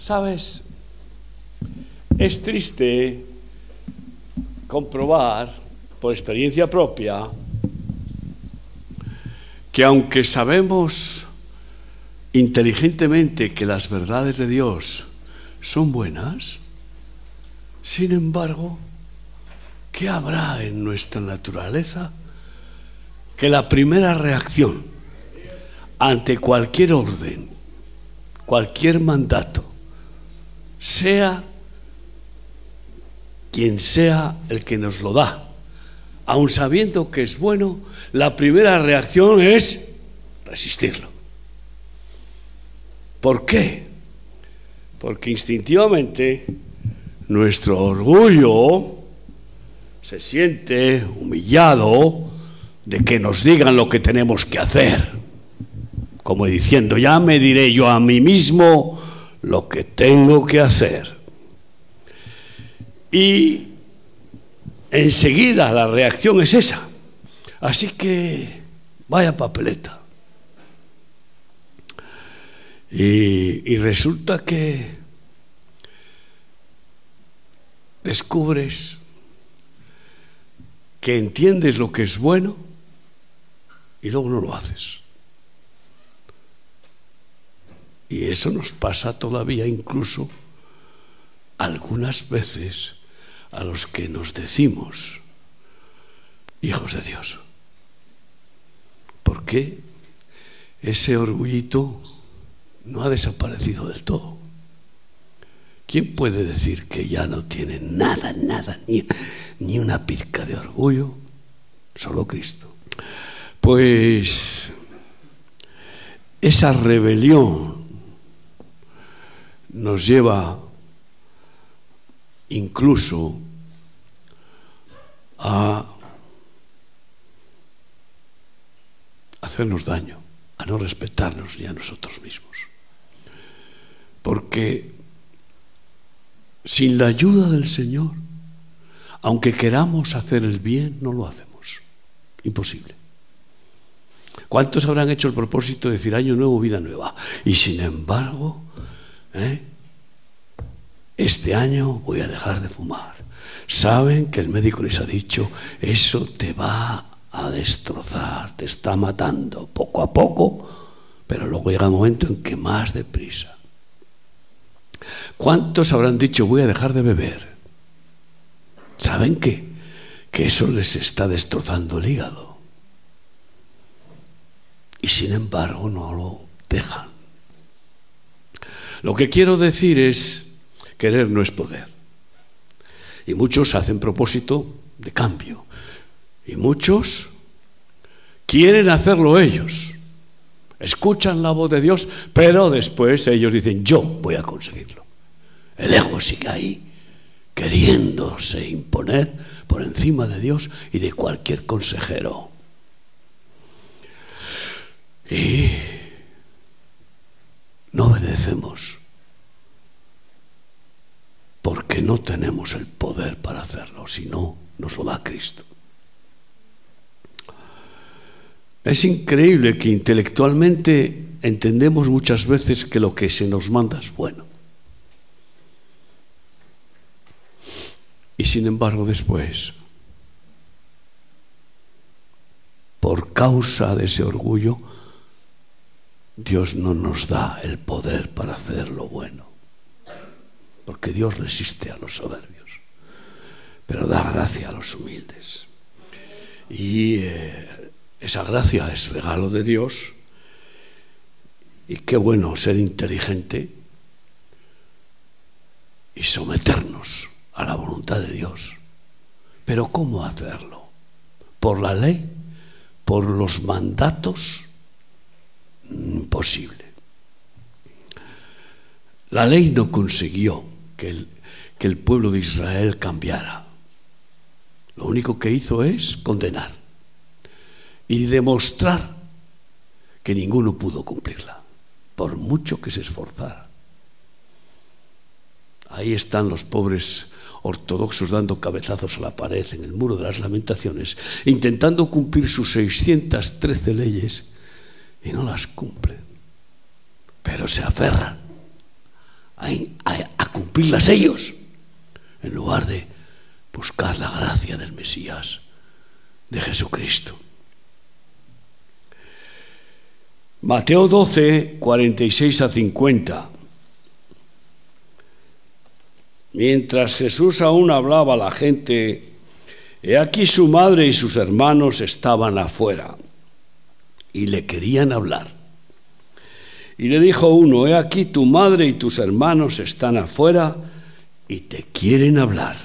Sabes, es triste comprobar por experiencia propia que aunque sabemos inteligentemente que las verdades de Dios son buenas, sin embargo, ¿qué habrá en nuestra naturaleza que la primera reacción ante cualquier orden, cualquier mandato, sea quien sea el que nos lo da, aun sabiendo que es bueno, la primera reacción es resistirlo. ¿Por qué? Porque instintivamente nuestro orgullo se siente humillado de que nos digan lo que tenemos que hacer. Como diciendo, ya me diré yo a mí mismo lo que tengo que hacer. Y enseguida la reacción es esa. Así que vaya papeleta. Y, y resulta que descubres que entiendes lo que es bueno y luego no lo haces. Y eso nos pasa todavía incluso algunas veces a los que nos decimos hijos de Dios. ¿Por qué ese orgullito no ha desaparecido del todo? ¿Quién puede decir que ya no tiene nada, nada, ni, ni una pizca de orgullo? Solo Cristo. Pues esa rebelión nos lleva incluso a hacernos daño, a no respetarnos ni a nosotros mismos. Porque sin la ayuda del Señor, aunque queramos hacer el bien, no lo hacemos. Imposible. ¿Cuántos habrán hecho el propósito de decir año nuevo, vida nueva? Y sin embargo, ¿eh? este año voy a dejar de fumar. Saben que el médico les ha dicho, eso te va a destrozar, te está matando poco a poco, pero luego llega el momento en que más deprisa. ¿Cuántos habrán dicho voy a dejar de beber? ¿Saben qué? Que eso les está destrozando el hígado. Y sin embargo no lo dejan. Lo que quiero decir es, querer no es poder. Y muchos hacen propósito de cambio. Y muchos quieren hacerlo ellos. Escuchan la voz de Dios, pero después ellos dicen, yo voy a conseguirlo. El ego sigue ahí, queriéndose imponer por encima de Dios y de cualquier consejero. Y no obedecemos porque no tenemos el poder para hacerlo, si no, nos lo da Cristo. Es increíble que intelectualmente entendemos muchas veces que lo que se nos manda es bueno. Y sin embargo después, por causa de ese orgullo, Dios no nos da el poder para hacer lo bueno. Porque Dios resiste a los soberbios, pero da gracia a los humildes. Y eh, esa gracia es regalo de Dios. Y qué bueno ser inteligente y someternos a la voluntad de Dios. Pero ¿cómo hacerlo? ¿Por la ley? ¿Por los mandatos? La ley no consiguió que el pueblo de Israel cambiara. Lo único que hizo es condenar y demostrar que ninguno pudo cumplirla, por mucho que se esforzara. Ahí están los pobres ortodoxos dando cabezazos a la pared en el muro de las lamentaciones, intentando cumplir sus 613 leyes y no las cumplen. Pero se aferran a cumplirlas ellos, en lugar de buscar la gracia del Mesías, de Jesucristo. Mateo 12, 46 a 50. Mientras Jesús aún hablaba a la gente, he aquí su madre y sus hermanos estaban afuera y le querían hablar. Y le dijo uno, he aquí tu madre y tus hermanos están afuera y te quieren hablar.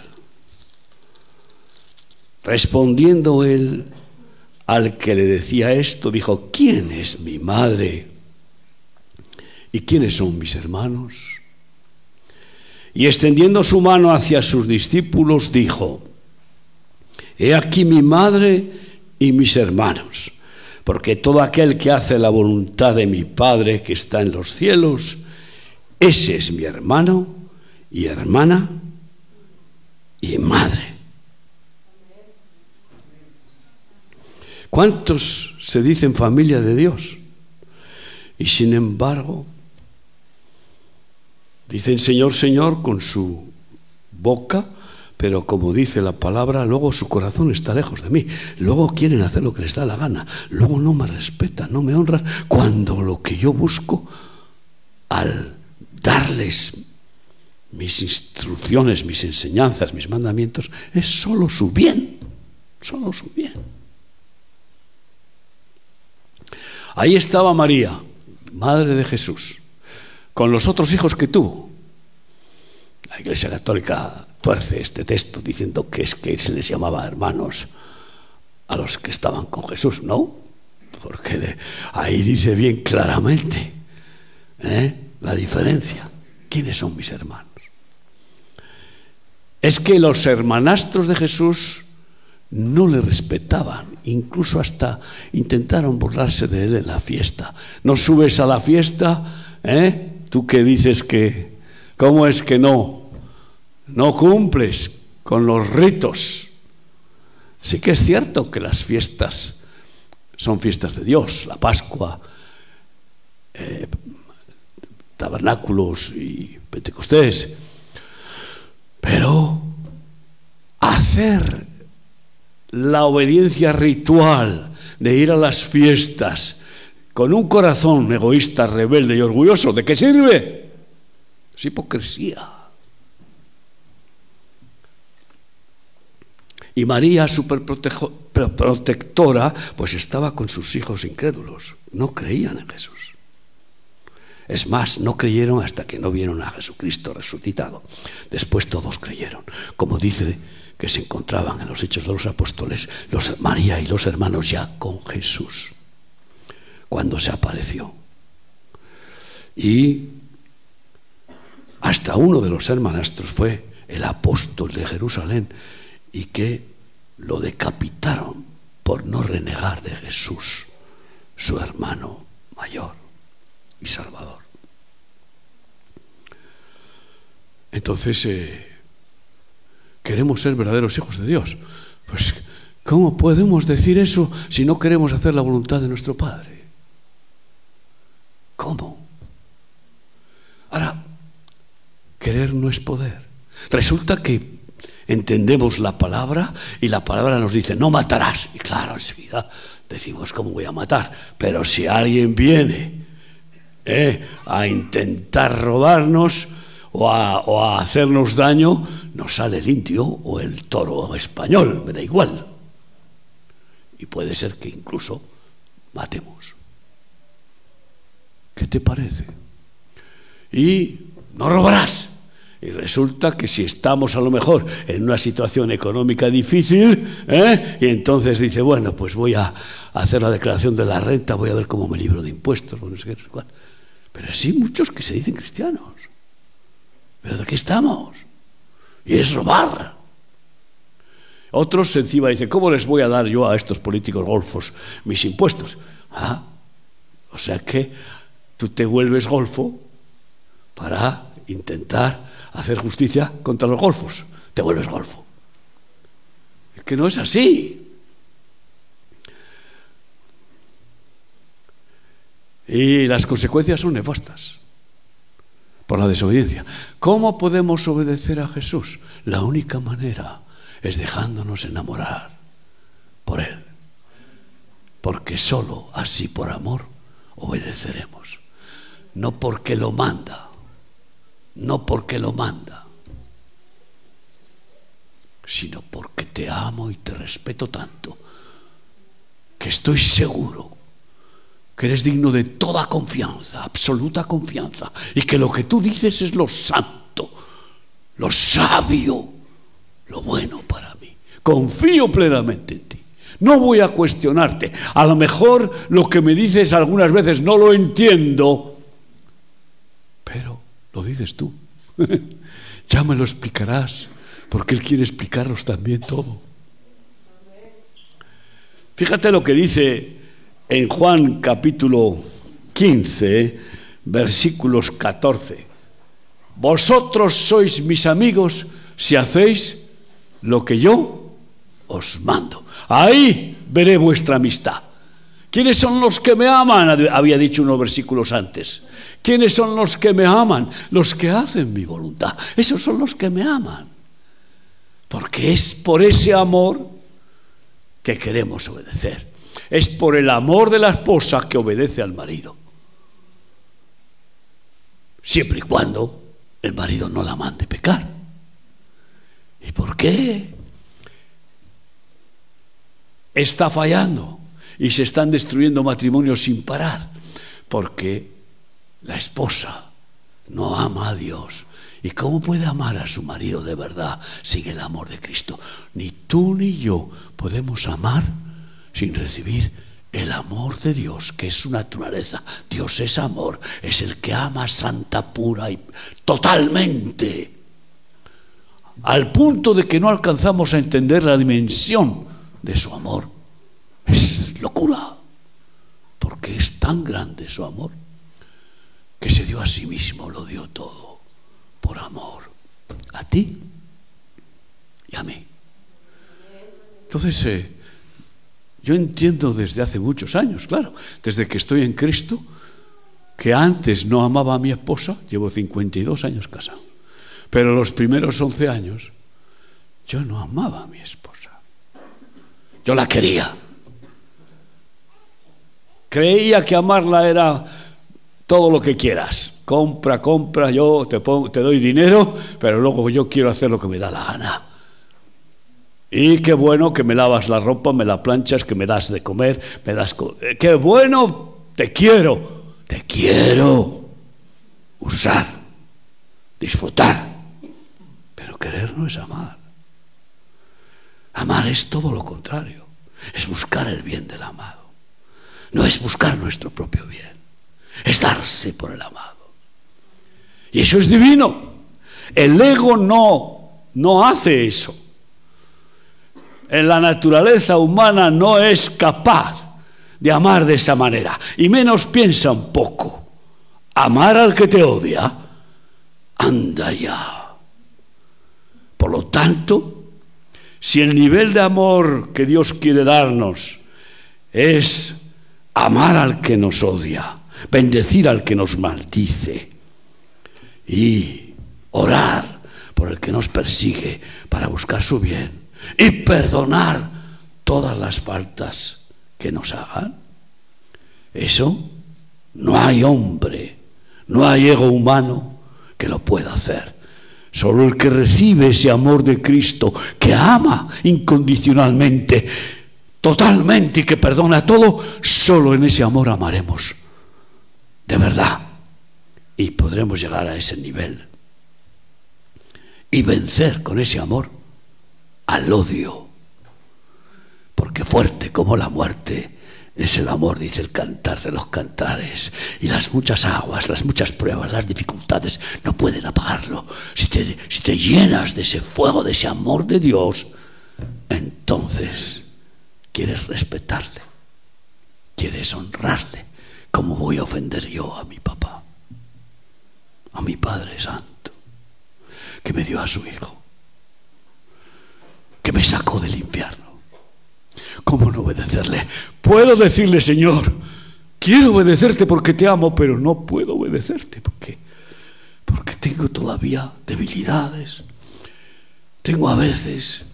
Respondiendo él al que le decía esto, dijo, ¿quién es mi madre? ¿Y quiénes son mis hermanos? Y extendiendo su mano hacia sus discípulos, dijo, He aquí mi madre y mis hermanos porque todo aquel que hace la voluntad de mi Padre que está en los cielos, ese es mi hermano y hermana y madre. ¿Cuántos se dicen familia de Dios? Y sin embargo, dicen Señor, Señor con su boca, pero como dice la palabra, luego su corazón está lejos de mí. Luego quieren hacer lo que les da la gana. Luego no me respetan, no me honran, cuando lo que yo busco al darles mis instrucciones, mis enseñanzas, mis mandamientos, es solo su bien, solo su bien. Ahí estaba María, madre de Jesús, con los otros hijos que tuvo. La Iglesia Católica tuerce este texto diciendo que es que se les llamaba hermanos a los que estaban con Jesús. No, porque ahí dice bien claramente ¿eh? la diferencia. ¿Quiénes son mis hermanos? Es que los hermanastros de Jesús no le respetaban, incluso hasta intentaron burlarse de él en la fiesta. No subes a la fiesta, ¿eh? Tú que dices que, ¿cómo es que no? no cumples con los ritos. Sí que es cierto que las fiestas son fiestas de Dios, la Pascua, eh, tabernáculos y Pentecostés, pero hacer la obediencia ritual de ir a las fiestas con un corazón egoísta, rebelde y orgulloso, ¿de qué sirve? Es hipocresía. Y María, protectora, pues estaba con sus hijos incrédulos. No creían en Jesús. Es más, no creyeron hasta que no vieron a Jesucristo resucitado. Después todos creyeron. Como dice que se encontraban en los Hechos de los Apóstoles, los, María y los hermanos ya con Jesús, cuando se apareció. Y hasta uno de los hermanastros fue el apóstol de Jerusalén, y que lo decapitaron por no renegar de Jesús, su hermano mayor y salvador. Entonces, eh, queremos ser verdaderos hijos de Dios. Pues, ¿cómo podemos decir eso si no queremos hacer la voluntad de nuestro Padre? ¿Cómo? Ahora, querer no es poder. Resulta que entendemos la palabra y la palabra nos dice, no matarás. Y claro, enseguida decimos, ¿cómo voy a matar? Pero si alguien viene eh, a intentar robarnos o a, hacernos daño, nos sale el indio o el toro español, me da igual. Y puede ser que incluso matemos. ¿Qué te parece? Y no robarás. Y resulta que si estamos a lo mejor en una situación económica difícil, ¿eh? y entonces dice, bueno, pues voy a hacer la declaración de la renta, voy a ver cómo me libro de impuestos, no sé qué, Pero sí muchos que se dicen cristianos. ¿Pero de qué estamos? Y es robar. Otros encima dicen, ¿cómo les voy a dar yo a estos políticos golfos mis impuestos? Ah, o sea que tú te vuelves golfo para intentar hacer justicia contra los golfos. Te vuelves golfo. Es que no es así. Y las consecuencias son nefastas. por la desobediencia. ¿Cómo podemos obedecer a Jesús? La única manera es dejándonos enamorar por Él. Porque solo así por amor obedeceremos. No porque lo manda, no porque lo manda, sino porque te amo y te respeto tanto que estoy seguro que eres digno de toda confianza, absoluta confianza, y que lo que tú dices es lo santo, lo sabio, lo bueno para mí. Confío plenamente en ti. No voy a cuestionarte. A lo mejor lo que me dices algunas veces no lo entiendo, pero lo dices tú. ya me lo explicarás, porque Él quiere explicarnos también todo. Fíjate lo que dice en Juan capítulo 15, versículos 14. Vosotros sois mis amigos si hacéis lo que yo os mando. Ahí veré vuestra amistad. ¿Quiénes son los que me aman? Había dicho unos versículos antes. ¿Quiénes son los que me aman? Los que hacen mi voluntad. Esos son los que me aman. Porque es por ese amor que queremos obedecer. Es por el amor de la esposa que obedece al marido. Siempre y cuando el marido no la mande pecar. ¿Y por qué? Está fallando y se están destruyendo matrimonios sin parar. Porque la esposa no ama a Dios. ¿Y cómo puede amar a su marido de verdad sin el amor de Cristo? Ni tú ni yo podemos amar sin recibir el amor de Dios, que es su naturaleza. Dios es amor, es el que ama santa, pura y totalmente. Al punto de que no alcanzamos a entender la dimensión de su amor. Es locura, porque es tan grande su amor que se dio a sí mismo, lo dio todo por amor a ti y a mí. Entonces, eh, yo entiendo desde hace muchos años, claro, desde que estoy en Cristo, que antes no amaba a mi esposa, llevo 52 años casado, pero los primeros 11 años yo no amaba a mi esposa. Yo la quería. Creía que amarla era todo lo que quieras. Compra, compra, yo te, te doy dinero, pero luego yo quiero hacer lo que me da la gana. Y qué bueno que me lavas la ropa, me la planchas, que me das de comer, me das... Eh, qué bueno, te quiero, te quiero usar, disfrutar. Pero querer no es amar. Amar es todo lo contrario, es buscar el bien del amado. No es buscar nuestro propio bien, es darse por el amado. Y eso es divino. El ego no, no hace eso en la naturaleza humana no es capaz de amar de esa manera, y menos piensa un poco. Amar al que te odia, anda ya. Por lo tanto, si el nivel de amor que Dios quiere darnos es amar al que nos odia, bendecir al que nos maldice y orar por el que nos persigue para buscar su bien, y perdonar todas las faltas que nos hagan. Eso no hay hombre, no hay ego humano que lo pueda hacer. Solo el que recibe ese amor de Cristo, que ama incondicionalmente, totalmente y que perdona todo, solo en ese amor amaremos. De verdad. Y podremos llegar a ese nivel. Y vencer con ese amor al odio. Porque fuerte como la muerte es el amor, dice el cantar de los cantares. Y las muchas aguas, las muchas pruebas, las dificultades no pueden apagarlo. Si te, si te llenas de ese fuego, de ese amor de Dios, entonces quieres respetarle, quieres honrarle. ¿Cómo voy a ofender yo a mi papá? A mi Padre Santo, que me dio a su Hijo que me sacó del infierno. ¿Cómo no obedecerle? Puedo decirle, Señor, quiero obedecerte porque te amo, pero no puedo obedecerte porque, porque tengo todavía debilidades, tengo a veces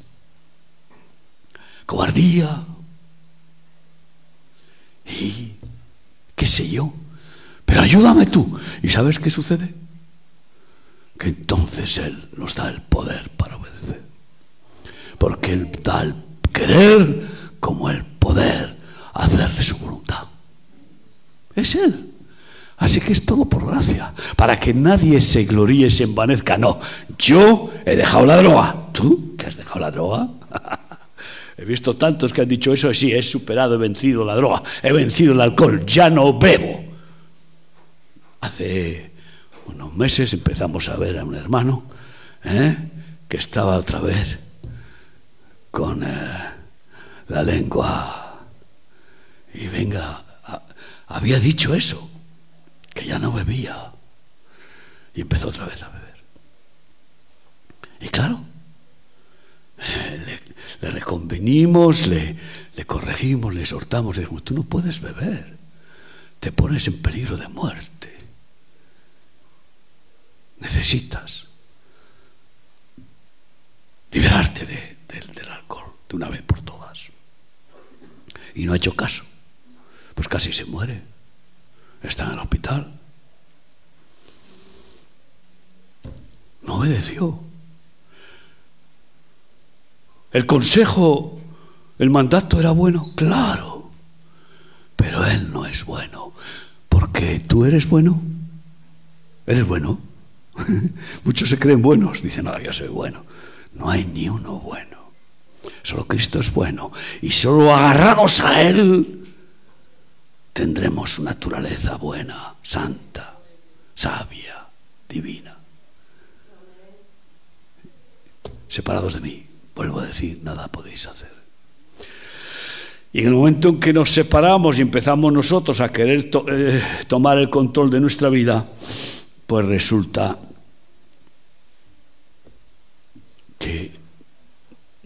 cobardía y qué sé yo, pero ayúdame tú. ¿Y sabes qué sucede? Que entonces Él nos da el poder para obedecer, porque Él da el querer como el poder hacerle su voluntad. Es Él. Así que es todo por gracia, para que nadie se gloríe, se envanezca. No, yo he dejado la droga. ¿Tú que has dejado la droga? he visto tantos que han dicho eso, sí, he superado, he vencido la droga, he vencido el alcohol, ya no bebo. Hace unos meses empezamos a ver a un hermano ¿eh? que estaba otra vez con eh, la lengua y venga, había dicho eso que ya no bebía. Y empezó otra vez a beber. Y claro, le, reconvenimos, le, le, corregimos, le exhortamos, le dijimos, tú no puedes beber, te pones en peligro de muerte. Necesitas liberarte del alcohol de una vez por todas. Y no ha hecho caso, pues casi se muere está en el hospital. No obedeció. El consejo, el mandato era bueno, claro, pero él no es bueno, porque tú eres bueno. ¿Eres bueno? Muchos se creen buenos, dicen, no, yo soy bueno. No hay ni uno bueno. Solo Cristo es bueno. Y solo agarrados a Él tendremos su naturaleza buena, santa, sabia, divina. Separados de mí, vuelvo a decir, nada podéis hacer. Y en el momento en que nos separamos y empezamos nosotros a querer eh, tomar el control de nuestra vida, pues resulta que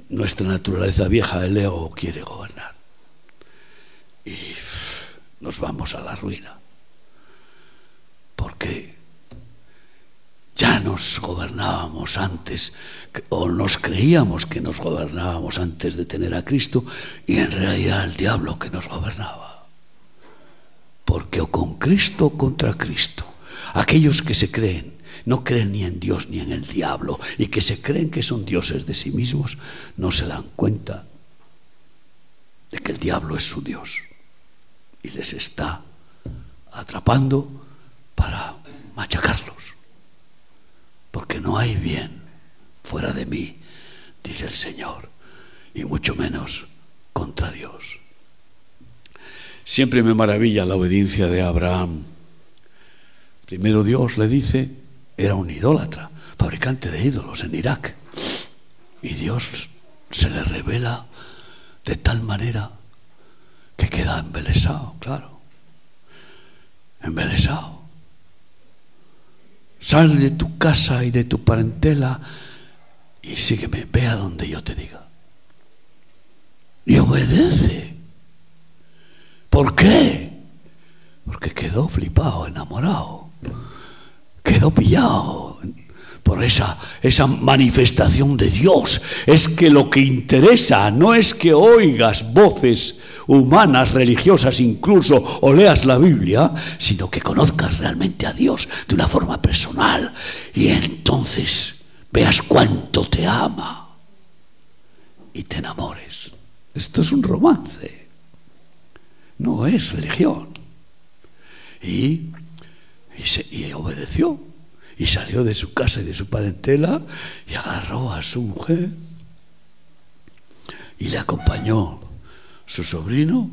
nuestra naturaleza vieja, el ego, quiere gobernar. Y nos vamos a la ruina. Porque ya nos gobernábamos antes, o nos creíamos que nos gobernábamos antes de tener a Cristo, y en realidad el diablo que nos gobernaba. Porque o con Cristo o contra Cristo. Aquellos que se creen, no creen ni en Dios ni en el diablo, y que se creen que son dioses de sí mismos, no se dan cuenta de que el diablo es su Dios y les está atrapando para machacarlos. Porque no hay bien fuera de mí, dice el Señor, y mucho menos contra Dios. Siempre me maravilla la obediencia de Abraham. Primero Dios le dice, era un idólatra, fabricante de ídolos en Irak. Y Dios se le revela de tal manera que queda embelesado, claro. Embelesado. Sal de tu casa y de tu parentela y sígueme, ve a donde yo te diga. Y obedece. ¿Por qué? Porque quedó flipado, enamorado. Quedó pillado por esa, esa manifestación de Dios. Es que lo que interesa no es que oigas voces humanas, religiosas incluso, o leas la Biblia, sino que conozcas realmente a Dios de una forma personal y entonces veas cuánto te ama y te enamores. Esto es un romance, no es religión. Y, y obedeció y salió de su casa y de su parentela y agarró a su mujer y le acompañó su sobrino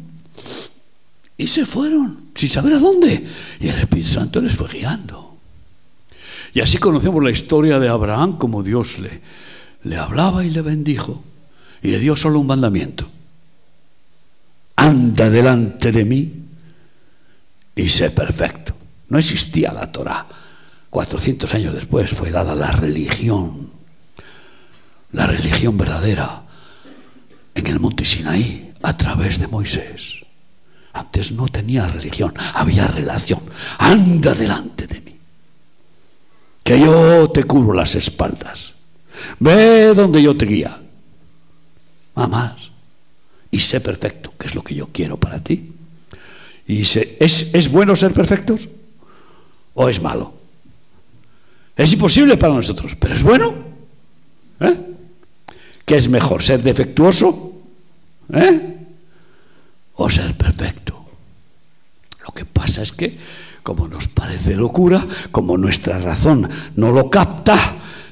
y se fueron sin saber a dónde. Y el Espíritu Santo les fue guiando. Y así conocemos la historia de Abraham como Dios le, le hablaba y le bendijo y le dio solo un mandamiento. Anda delante de mí y sé perfecto. No existía la Torah 400 años después fue dada la religión, la religión verdadera en el monte Sinaí a través de Moisés. Antes no tenía religión, había relación. Anda delante de mí. que yo te cubro las espaldas. Ve donde yo te guía. Nada más. Y sé perfecto, que es lo que yo quiero para ti. Y ¿es, ¿Es bueno ser perfectos? ¿O es malo? Es imposible para nosotros, pero es bueno. ¿Eh? ¿Qué es mejor, ser defectuoso? ¿Eh? ¿O ser perfecto? Lo que pasa es que, como nos parece locura, como nuestra razón no lo capta,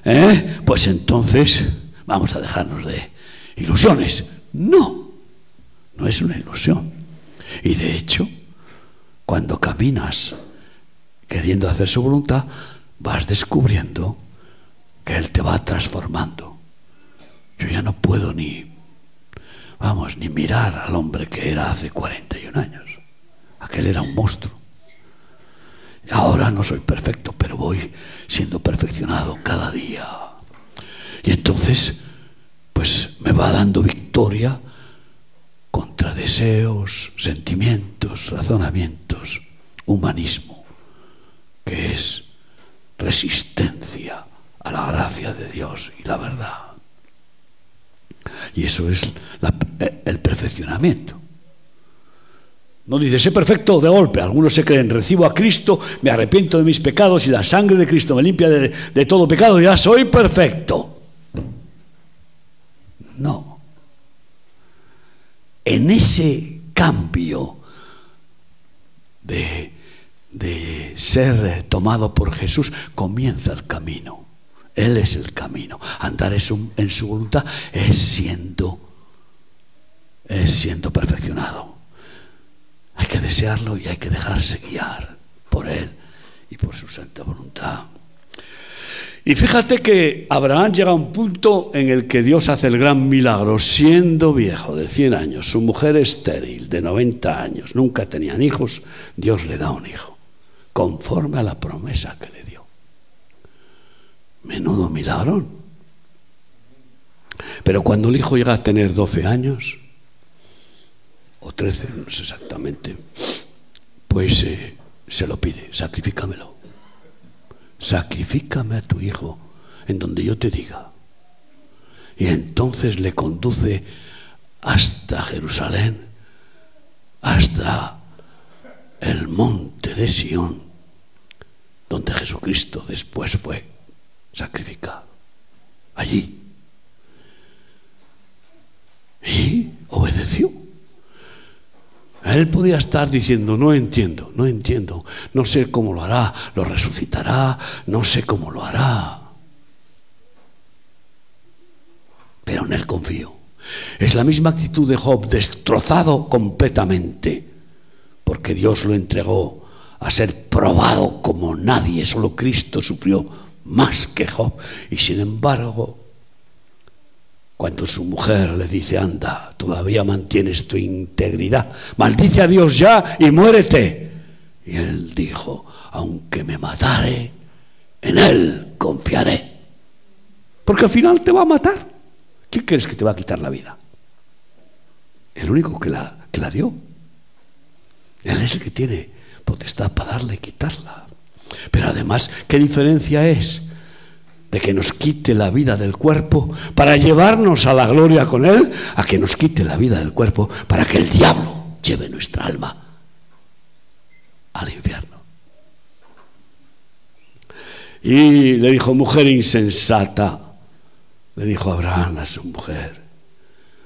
¿eh? pues entonces vamos a dejarnos de ilusiones. No, no es una ilusión. Y de hecho, cuando caminas queriendo hacer su voluntad, vas descubriendo que Él te va transformando. Yo ya no puedo ni, vamos, ni mirar al hombre que era hace 41 años. Aquel era un monstruo. Ahora no soy perfecto, pero voy siendo perfeccionado cada día. Y entonces, pues me va dando victoria contra deseos, sentimientos, razonamientos, humanismo, que es resistencia a la gracia de Dios y la verdad. Y eso es el perfeccionamiento. No dice, sé perfecto de golpe. Algunos se creen, recibo a Cristo, me arrepiento de mis pecados y la sangre de Cristo me limpia de, todo pecado, ya soy perfecto. No. En ese cambio de de ser tomado por Jesús, comienza el camino. Él es el camino. Andar en su, voluntad es siendo, es siendo perfeccionado. Hay que desearlo y hay que dejarse guiar por Él y por su santa voluntad. Y fíjate que Abraham llega a un punto en el que Dios hace el gran milagro, siendo viejo de 100 años, su mujer estéril de 90 años, nunca tenían hijos, Dios le da un hijo conforme a la promesa que le dio. Menudo milagro. Pero cuando el hijo llega a tener 12 años, o 13, no sé exactamente, pues eh, se lo pide, sacrifícamelo. Sacrifícame a tu hijo en donde yo te diga. Y entonces le conduce hasta Jerusalén, hasta el monte de Sión, donde Jesucristo después fue sacrificado. Allí. Y obedeció. Él podía estar diciendo, no entiendo, no entiendo, no sé cómo lo hará, lo resucitará, no sé cómo lo hará. Pero en Él confío. Es la misma actitud de Job, destrozado completamente porque Dios lo entregó a ser probado como nadie, solo Cristo sufrió más que Job. Y sin embargo, cuando su mujer le dice, anda, todavía mantienes tu integridad, maldice a Dios ya y muérete. Y él dijo, aunque me matare, en él confiaré. Porque al final te va a matar. ¿Quién crees que te va a quitar la vida? El único que la, que la dio. Él es el que tiene potestad para darle y quitarla. Pero además, ¿qué diferencia es de que nos quite la vida del cuerpo para llevarnos a la gloria con Él, a que nos quite la vida del cuerpo para que el diablo lleve nuestra alma al infierno? Y le dijo, mujer insensata, le dijo Abraham a su mujer,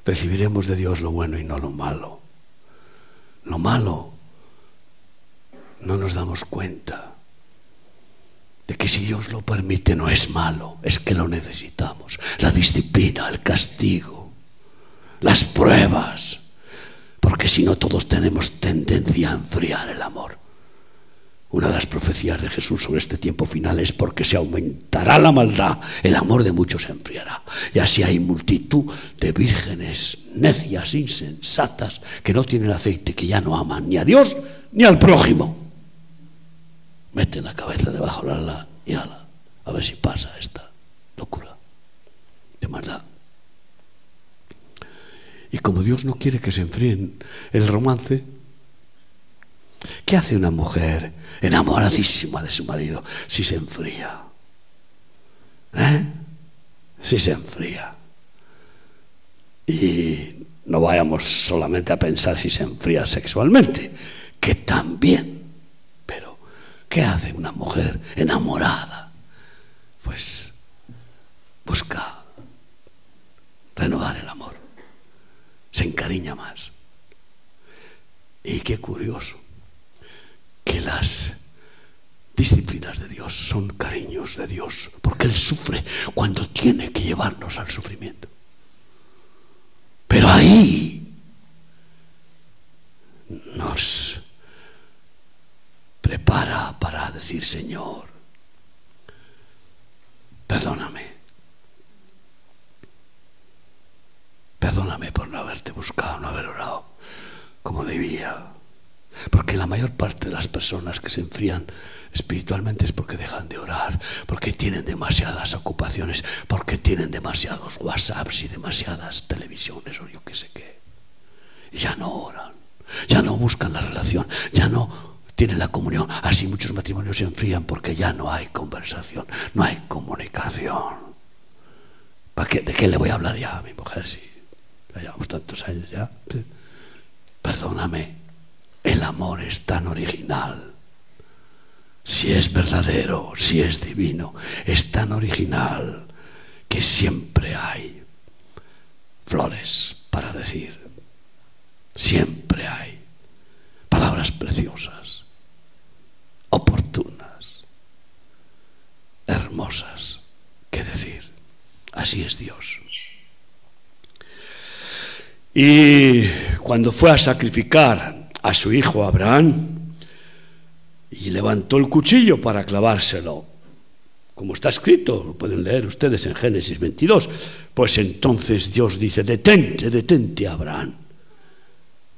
recibiremos de Dios lo bueno y no lo malo. Lo malo no nos damos cuenta de que si Dios lo permite no es malo, es que lo necesitamos. La disciplina, el castigo, las pruebas, porque si no todos tenemos tendencia a enfriar el amor. Una de las profecías de Jesús sobre este tiempo final es porque se aumentará la maldad, el amor de muchos se enfriará. Y así hay multitud de vírgenes necias, insensatas, que no tienen aceite, que ya no aman ni a Dios ni al prójimo mete la cabeza debajo de la y ala, a ver si pasa esta locura de maldad. Y como Dios no quiere que se enfríen el romance, ¿qué hace una mujer enamoradísima de su marido si se enfría? si se enfría. Y no vayamos solamente a pensar si se enfría sexualmente, que también. ¿Qué hace una mujer enamorada? Pues busca renovar el amor. Se encariña más. Y qué curioso que las disciplinas de Dios son cariños de Dios, porque Él sufre cuando tiene que llevarnos al sufrimiento. Pero ahí nos prepara para decir, Señor, perdóname. Perdóname por no haberte buscado, no haber orado como debía. Porque la mayor parte de las personas que se enfrían espiritualmente es porque dejan de orar, porque tienen demasiadas ocupaciones, porque tienen demasiados WhatsApps y demasiadas televisiones o yo qué sé qué. Y ya no oran, ya no buscan la relación, ya no tienen la comunión. Así muchos matrimonios se enfrían porque ya no hay conversación, no hay comunicación. ¿Para qué, ¿De qué le voy a hablar ya a mi mujer si llevamos tantos años ya? Perdóname el amor es tan original. Si es verdadero, si es divino, es tan original que siempre hay flores para decir. Siempre hay palabras preciosas, hermosas que decir. Así es Dios. Y cuando fue a sacrificar a su hijo Abraham y levantó el cuchillo para clavárselo. Como está escrito, lo pueden leer ustedes en Génesis 22. Pues entonces Dios dice, detente, detente Abraham,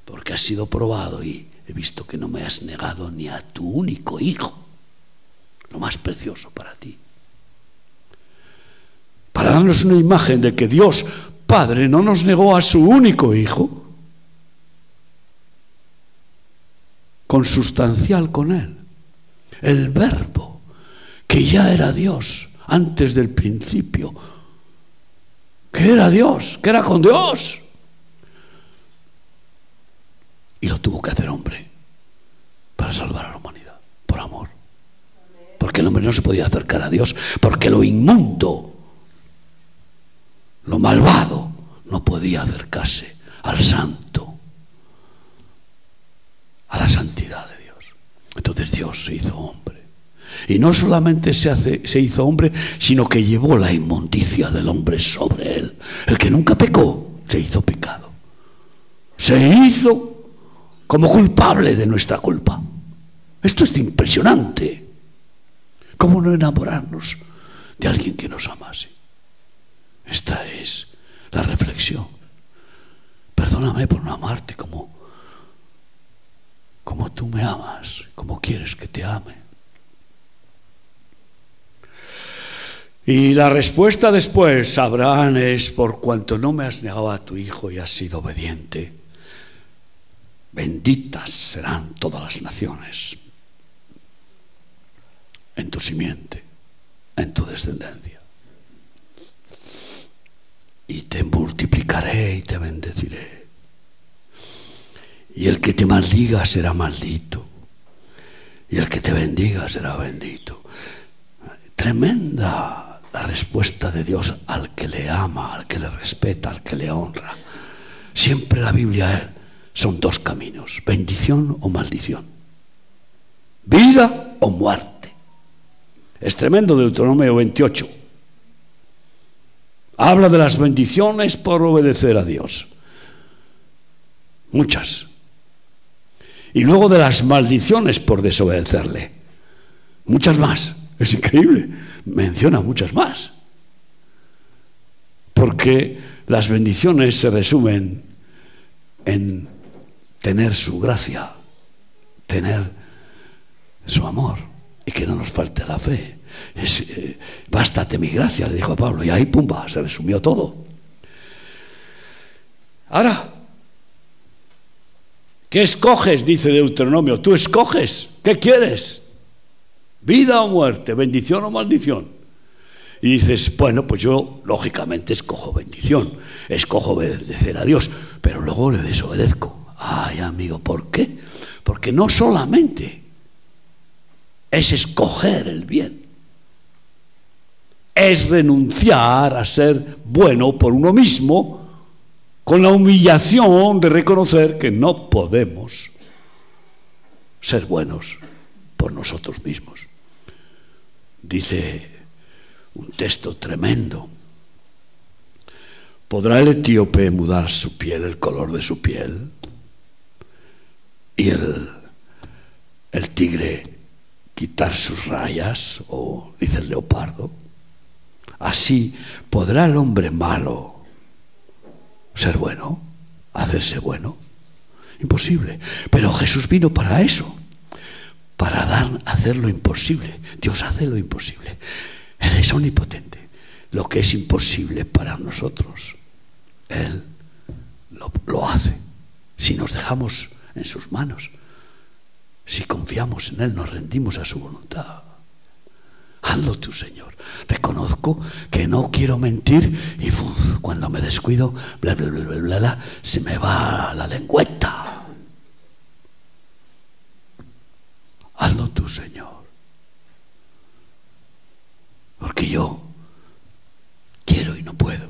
porque has sido probado y he visto que no me has negado ni a tu único hijo, lo más precioso para ti. Para darnos una imagen de que Dios Padre no nos negó a su único hijo, consustancial con Él. El verbo, que ya era Dios antes del principio, que era Dios, que era con Dios. Y lo tuvo que hacer hombre para salvar a la humanidad. Porque el hombre no se podía acercar a Dios, porque lo inmundo, lo malvado, no podía acercarse al santo a la santidad de Dios. Entonces Dios se hizo hombre. Y no solamente se, hace, hizo hombre, sino que llevó la inmundicia del hombre sobre él. El que nunca pecó, se hizo pecado. Se hizo como culpable de nuestra culpa. Esto es impresionante. ¿Cómo no enamorarnos de alguien que nos amase? Esta es la reflexión. Perdóname por no amarte como como tú me amas, como quieres que te ame. Y la respuesta después, Abraham, es por cuanto no me has negado a tu hijo y has sido obediente, benditas serán todas las naciones en tu simiente, en tu descendencia. Y te multiplicaré y te bendeciré. Y el que te maldiga será maldito. Y el que te bendiga será bendito. Tremenda la respuesta de Dios al que le ama, al que le respeta, al que le honra. Siempre la Biblia son dos caminos, bendición o maldición. Vida o muerte. Es tremendo Deuteronomio 28. Habla de las bendiciones por obedecer a Dios. Muchas y luego de las maldiciones por desobedecerle. Muchas más. Es increíble. Menciona muchas más. Porque las bendiciones se resumen en tener su gracia, tener su amor y que no nos falte la fe. Eh, bástate mi gracia, le dijo a Pablo, y ahí pumba, se resumió todo. Ahora, ¿Qué escoges? Dice Deuteronomio. Tú escoges. ¿Qué quieres? ¿Vida o muerte? ¿Bendición o maldición? Y dices, bueno, pues yo lógicamente escojo bendición, escojo obedecer a Dios, pero luego le desobedezco. Ay, amigo, ¿por qué? Porque no solamente es escoger el bien, es renunciar a ser bueno por uno mismo con la humillación de reconocer que no podemos ser buenos por nosotros mismos. Dice un texto tremendo. ¿Podrá el etíope mudar su piel, el color de su piel? ¿Y el, el tigre quitar sus rayas? O dice el leopardo. Así podrá el hombre malo ser bueno, hacerse bueno. Imposible. Pero Jesús vino para eso, para dar, hacer lo imposible. Dios hace lo imposible. Él es omnipotente. Lo que es imposible para nosotros, Él lo, lo hace. Si nos dejamos en sus manos, si confiamos en Él, nos rendimos a su voluntad. Hazlo tú, Señor. Reconozco que no quiero mentir y cuando me descuido, bla, bla, bla, bla, bla, se me va la lengüeta. Hazlo tú, Señor. Porque yo quiero y no puedo.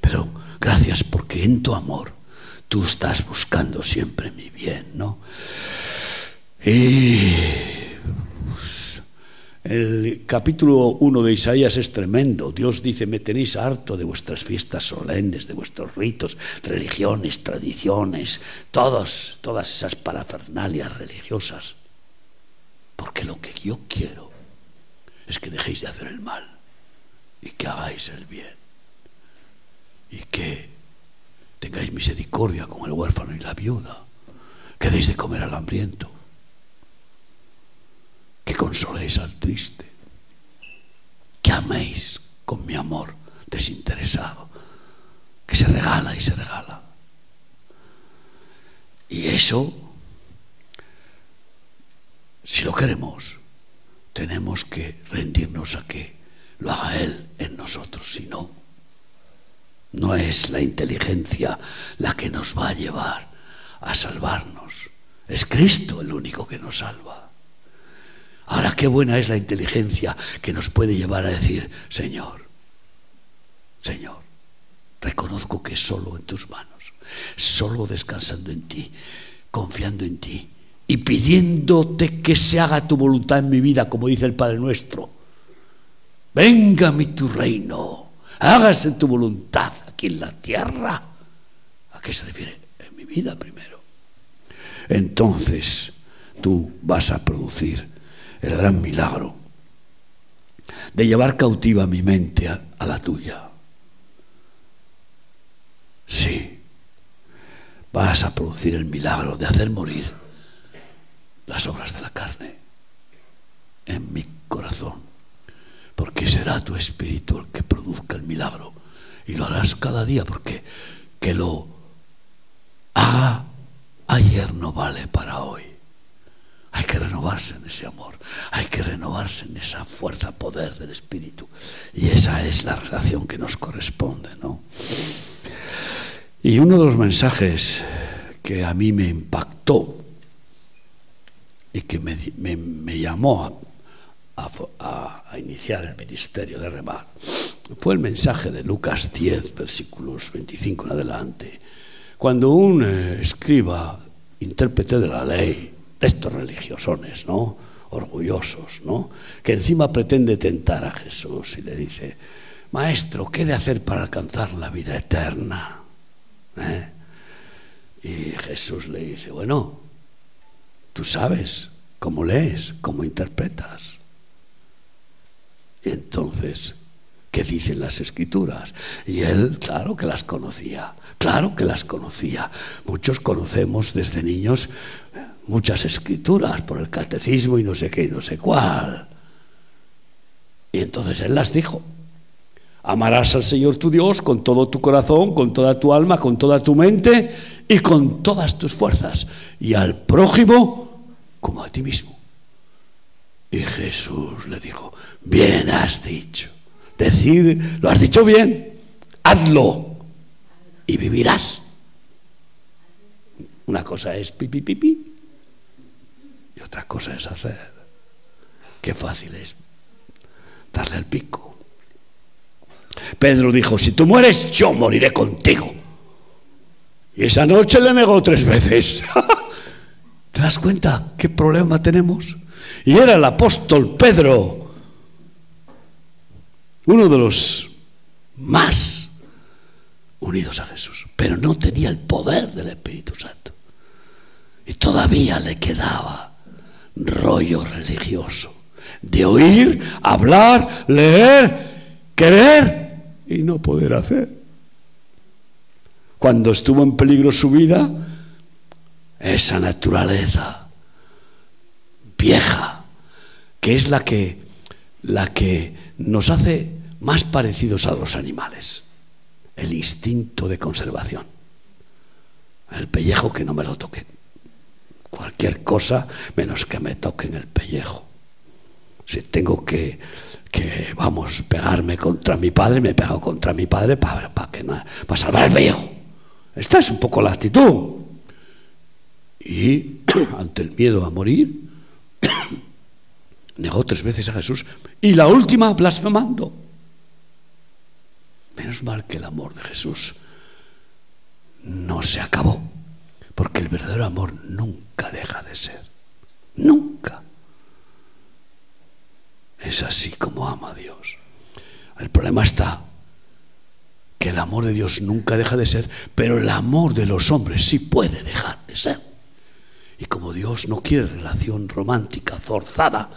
Pero gracias porque en tu amor tú estás buscando siempre mi bien, ¿no? Y el capítulo 1 de Isaías es tremendo. Dios dice, me tenéis harto de vuestras fiestas solemnes, de vuestros ritos, religiones, tradiciones, todos, todas esas parafernalias religiosas. Porque lo que yo quiero es que dejéis de hacer el mal y que hagáis el bien. Y que tengáis misericordia con el huérfano y la viuda, que deis de comer al hambriento que consoléis al triste, que améis con mi amor desinteresado, que se regala y se regala. Y eso, si lo queremos, tenemos que rendirnos a que lo haga Él en nosotros, si no, no es la inteligencia la que nos va a llevar a salvarnos, es Cristo el único que nos salva. Ahora qué buena es la inteligencia que nos puede llevar a decir, Señor, Señor, reconozco que solo en tus manos, solo descansando en ti, confiando en ti y pidiéndote que se haga tu voluntad en mi vida, como dice el Padre nuestro. Venga mi tu reino, hágase tu voluntad aquí en la tierra. ¿A qué se refiere? En mi vida primero. Entonces tú vas a producir el gran milagro de llevar cautiva mi mente a, la tuya. Sí, vas a producir el milagro de hacer morir las obras de la carne en mi corazón, porque será tu espíritu el que produzca el milagro y lo harás cada día, porque que lo haga ayer no vale para hoy. Hay que renovarse en ese amor, hay que renovarse en esa fuerza, poder del Espíritu. Y esa es la relación que nos corresponde, ¿no? Y uno de los mensajes que a mí me impactó y que me, llamó a, iniciar el ministerio de remar fue el mensaje de Lucas 10, versículos 25 en adelante, cuando un eh, escriba, intérprete de la ley, estos religiosones, ¿no? Orgullosos, ¿no? Que encima pretende tentar a Jesús y le dice, Maestro, ¿qué he de hacer para alcanzar la vida eterna? ¿Eh? Y Jesús le dice, bueno, tú sabes cómo lees, cómo interpretas. Y entonces, ¿qué dicen las escrituras? Y él, claro que las conocía, claro que las conocía. Muchos conocemos desde niños muchas escrituras por el catecismo y no sé qué y no sé cuál. Y entonces él las dijo. Amarás al Señor tu Dios con todo tu corazón, con toda tu alma, con toda tu mente y con todas tus fuerzas. Y al prójimo como a ti mismo. Y Jesús le dijo, bien has dicho, decir, lo has dicho bien, hazlo y vivirás. Una cosa es pipi pipi y otra cosa es hacer. Qué fácil es darle el pico. Pedro dijo, si tú mueres, yo moriré contigo. Y esa noche le negó tres veces. ¿Te das cuenta qué problema tenemos? Y era el apóstol Pedro, uno de los más unidos a Jesús, pero no tenía el poder del Espíritu Santo. Y todavía le quedaba rollo religioso. De oír, hablar, leer, querer y no poder hacer. Cuando estuvo en peligro su vida, esa naturaleza vieja, que es la que, la que nos hace más parecidos a los animales, el instinto de conservación, el pellejo que no me lo toquen, cualquier cosa menos que me toquen el pellejo. Si tengo que, que vamos, pegarme contra mi padre, me he pegado contra mi padre para, para, que, para salvar el pellejo. Esta es un poco la actitud. Y ante el miedo a morir, negó tres veces a Jesús y la última blasfemando. Menos mal que el amor de Jesús no se acabó, porque el verdadero amor nunca deja de ser. Nunca. Es así como ama Dios. El problema está que el amor de Dios nunca deja de ser, pero el amor de los hombres sí puede dejar de ser. Y como Dios no quiere relación romántica forzada,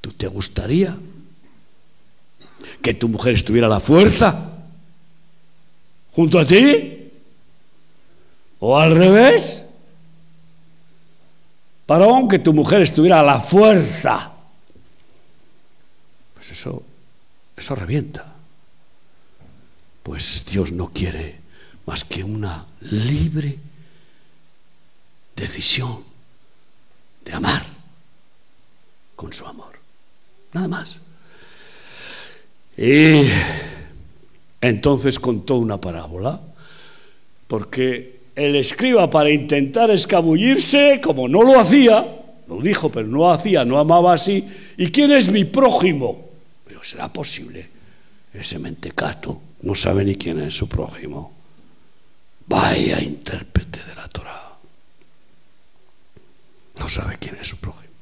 ¿tú te gustaría que tu mujer estuviera a la fuerza junto a ti? ¿O al revés? Para que tu mujer estuviera a la fuerza pues eso, eso revienta. Pues Dios no quiere más que una libre decisión de amar con su amor. Nada más. Y entonces contó una parábola, porque el escriba para intentar escabullirse, como no lo hacía, lo dijo, pero no hacía, no amaba así, ¿y quién es mi prójimo? ¿será posible? Ese mentecato no sabe ni quién es su prójimo. Vaya intérprete de la Torah. No sabe quién es su prójimo.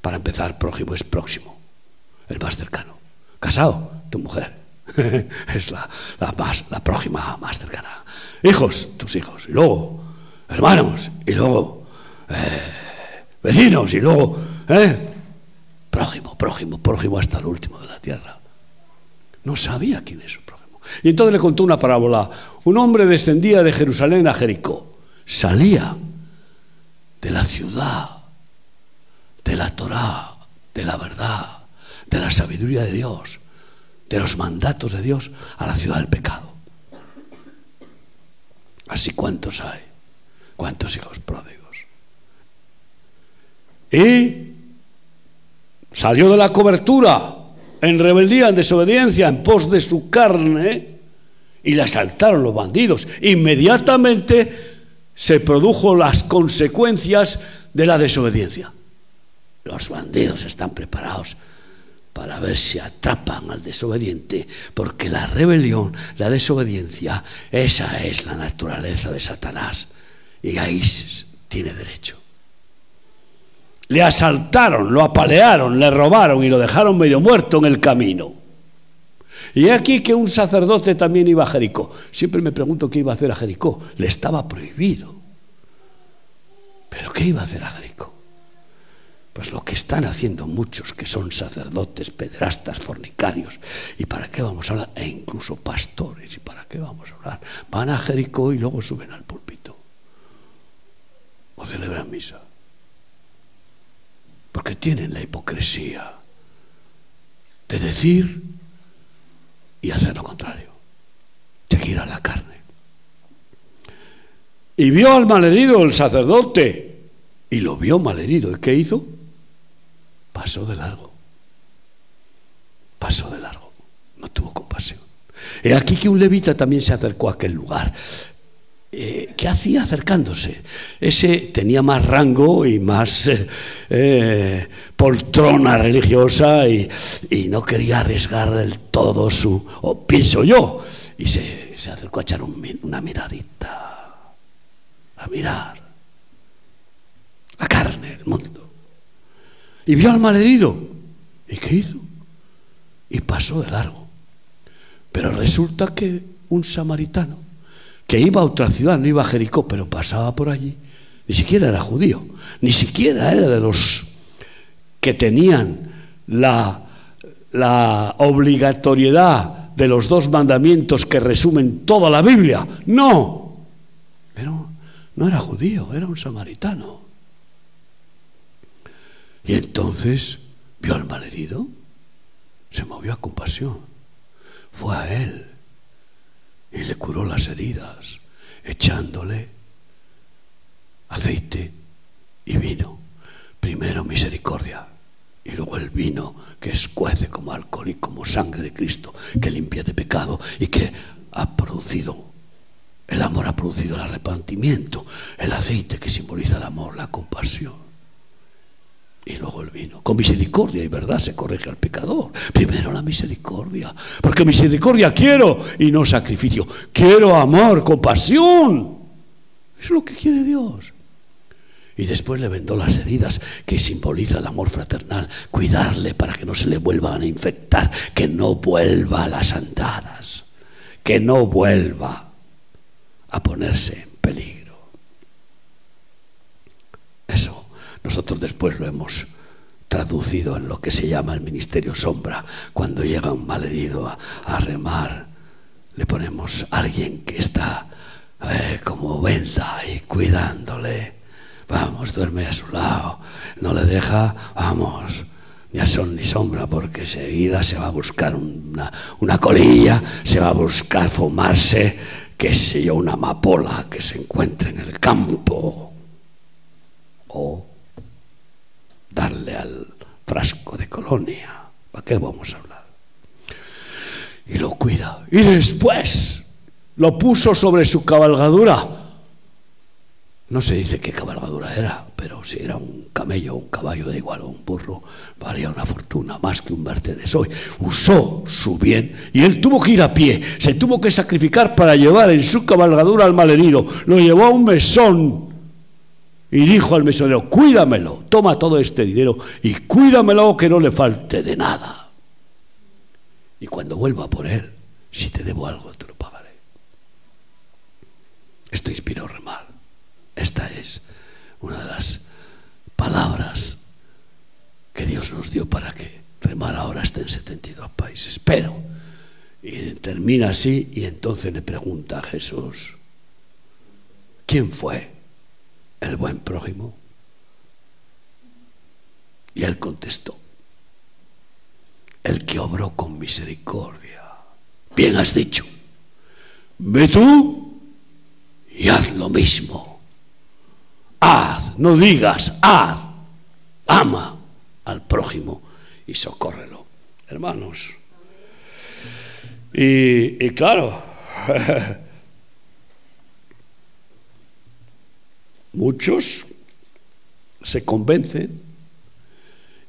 Para empezar, prójimo es próximo, el más cercano. Casado, tu mujer. es la, más, la prójima más cercana. Hijos, tus hijos. Y luego, hermanos. Y luego, eh, vecinos. Y luego, eh, prójimo, prójimo, prójimo hasta el último de la tierra. No sabía quién es su prójimo. Y entonces le contó una parábola. Un hombre descendía de Jerusalén a Jericó. Salía de la ciudad, de la Torá, de la verdad, de la sabiduría de Dios, de los mandatos de Dios, a la ciudad del pecado. Así cuántos hay, cuántos hijos pródigos. Y Salió de la cobertura en rebeldía, en desobediencia, en pos de su carne y le asaltaron los bandidos. Inmediatamente se produjo las consecuencias de la desobediencia. Los bandidos están preparados para ver si atrapan al desobediente, porque la rebelión, la desobediencia, esa es la naturaleza de Satanás. Y ahí tiene derecho. Le asaltaron, lo apalearon, le robaron y lo dejaron medio muerto en el camino. Y aquí que un sacerdote también iba a Jericó. Siempre me pregunto qué iba a hacer a Jericó. Le estaba prohibido. ¿Pero qué iba a hacer a Jericó? Pues lo que están haciendo muchos que son sacerdotes, pederastas, fornicarios. ¿Y para qué vamos a hablar? E incluso pastores. ¿Y para qué vamos a hablar? Van a Jericó y luego suben al púlpito. O celebran misa porque tienen la hipocresía de decir y hacer lo contrario, seguir a la carne. Y vio al malherido el sacerdote y lo vio malherido. ¿Y qué hizo? Pasó de largo. Pasó de largo. He aquí que un levita también se acercó a aquel lugar. Eh, ¿Qué hacía acercándose? Ese tenía más rango y más eh, eh, poltrona religiosa y, no quería arriesgar del todo su, pienso yo, y se, acercó a echar una miradita, a mirar la carne, el mundo. Y vio al malherido. ¿Y qué hizo? Y pasó de largo. Pero resulta que un samaritano que iba a otra ciudad, no iba a Jericó, pero pasaba por allí, ni siquiera era judío, ni siquiera era de los que tenían la, la obligatoriedad de los dos mandamientos que resumen toda la Biblia. No, pero no era judío, era un samaritano. Y entonces vio al malherido, se movió a compasión, fue a él. Y le curó las heridas, echándole aceite y vino. Primero misericordia y luego el vino que escuece como alcohol y como sangre de Cristo, que limpia de pecado y que ha producido, el amor ha producido el arrepentimiento, el aceite que simboliza el amor, la compasión y luego el vino. Con misericordia y verdad se corrige al pecador. Primero la misericordia. Porque misericordia quiero y no sacrificio. Quiero amor, compasión. Es lo que quiere Dios. Y después le vendó las heridas que simboliza el amor fraternal. Cuidarle para que no se le vuelvan a infectar. Que no vuelva a las andadas. Que no vuelva a ponerse en peligro. Eso nosotros después lo hemos traducido en lo que se llama el ministerio sombra. Cuando llega un malherido a, a remar, le ponemos a alguien que está eh, como venda y cuidándole. Vamos, duerme a su lado. No le deja, vamos, ni a sol ni sombra, porque enseguida se va a buscar una, una colilla, se va a buscar fumarse, qué sé yo, una amapola que se encuentre en el campo. O darle al frasco de colonia. ¿Para qué vamos a hablar? Y lo cuida. Y después lo puso sobre su cabalgadura. No se dice qué cabalgadura era, pero si era un camello, un caballo, da igual, o un burro, valía una fortuna, más que un Mercedes hoy. Usó su bien y él tuvo que ir a pie, se tuvo que sacrificar para llevar en su cabalgadura al malherido. Lo llevó a un mesón y dijo al mesonero, cuídamelo, toma todo este dinero y cuídamelo que no le falte de nada. Y cuando vuelva por él, si te debo algo, te lo pagaré. Esto inspiró remar. Esta es una de las palabras que Dios nos dio para que remar ahora esté en 72 países. Pero, y termina así, y entonces le pregunta a Jesús, ¿quién fue? El buen prójimo? Y él contestó, el que obró con misericordia. Bien has dicho, ve tú y haz lo mismo. Haz, no digas, haz, ama al prójimo y socórrelo. Hermanos. Y, y claro, Muchos se convencen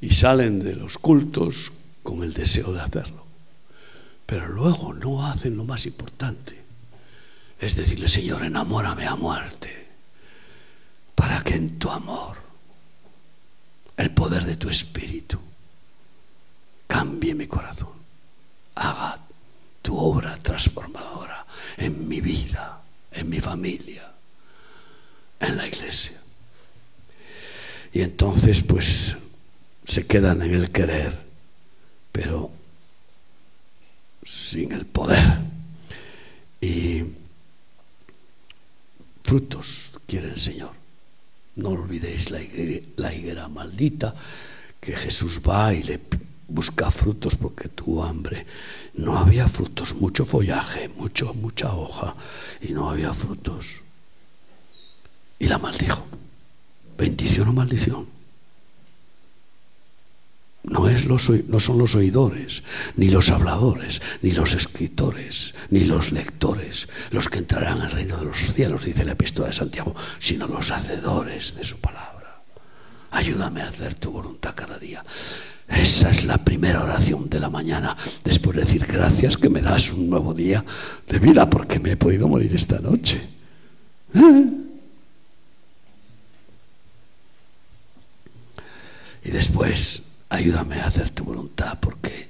y salen de los cultos con el deseo de hacerlo. Pero luego no hacen lo más importante. Es decirle, Señor, enamórame a muerte para que en tu amor, el poder de tu espíritu, cambie mi corazón. Haga tu obra transformadora en mi vida, en mi familia en la iglesia. Y entonces pues se quedan en el querer, pero sin el poder. Y frutos quiere el Señor. No olvidéis la higuera, la maldita, que Jesús va y le busca frutos porque tuvo hambre. No había frutos, mucho follaje, mucho, mucha hoja, y no había frutos y la maldijo. Bendición o maldición. no, es los, no son los oidores, ni los habladores, ni los escritores, ni los lectores, los que entrarán al reino de los cielos, dice la epístola de Santiago, sino los hacedores de su palabra. Ayúdame a hacer tu voluntad cada día. Esa es la primera oración de la mañana, después de decir gracias que me das un nuevo día de vida porque me he podido morir esta noche. ¿Eh? Y después ayúdame a hacer tu voluntad porque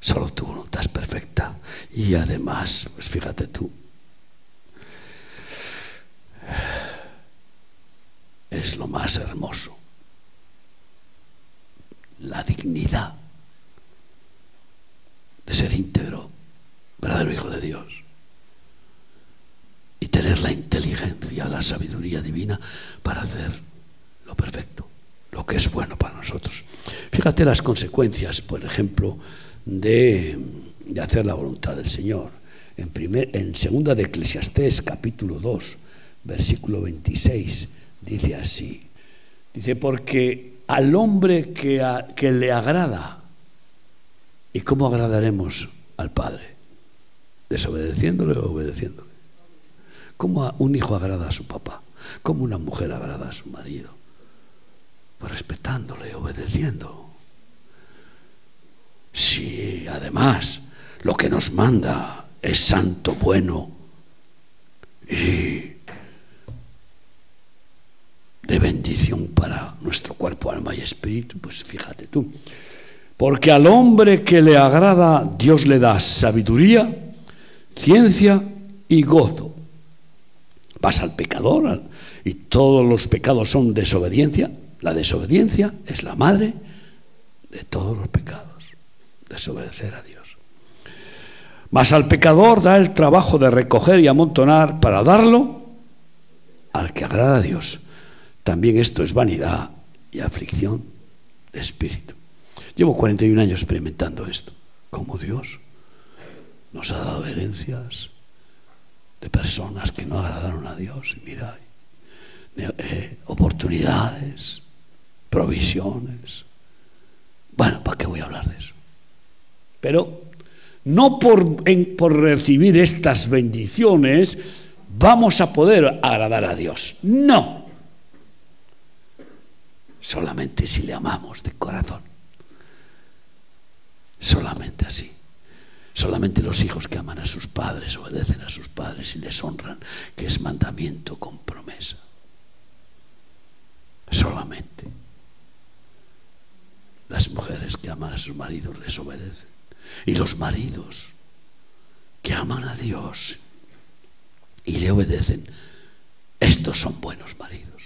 solo tu voluntad es perfecta. Y además, pues fíjate tú, es lo más hermoso, la dignidad de ser íntegro, verdadero hijo de Dios, y tener la inteligencia, la sabiduría divina para hacer lo perfecto que es bueno para nosotros. Fíjate las consecuencias, por ejemplo, de, hacer la voluntad del Señor. En, primer, en segunda de Eclesiastés, capítulo 2, versículo 26, dice así. Dice, porque al hombre que, que le agrada, ¿y cómo agradaremos al Padre? ¿Desobedeciéndole o obedeciéndole? ¿Cómo un hijo agrada a su papá? ¿Cómo una mujer agrada a su marido? Pues respetándole, obedeciendo. Si además lo que nos manda es santo, bueno y de bendición para nuestro cuerpo, alma y espíritu, pues fíjate tú. Porque al hombre que le agrada, Dios le da sabiduría, ciencia y gozo. Vas al pecador y todos los pecados son desobediencia, la desobediencia es la madre de todos los pecados, desobedecer a Dios. Mas al pecador da el trabajo de recoger y amontonar para darlo al que agrada a Dios. También esto es vanidad y aflicción de espíritu. Llevo 41 años experimentando esto, como Dios nos ha dado herencias de personas que no agradaron a Dios. Y mira, eh, oportunidades, provisiones. Bueno, ¿para qué voy a hablar de eso? Pero no por, por recibir estas bendiciones vamos a poder agradar a Dios. No. Solamente si le amamos de corazón. Solamente así. Solamente los hijos que aman a sus padres obedecen a sus padres y les honran, que es mandamiento con promesa. Solamente. Las mujeres que aman a sus maridos les obedecen. Y los maridos que aman a Dios y le obedecen, estos son buenos maridos.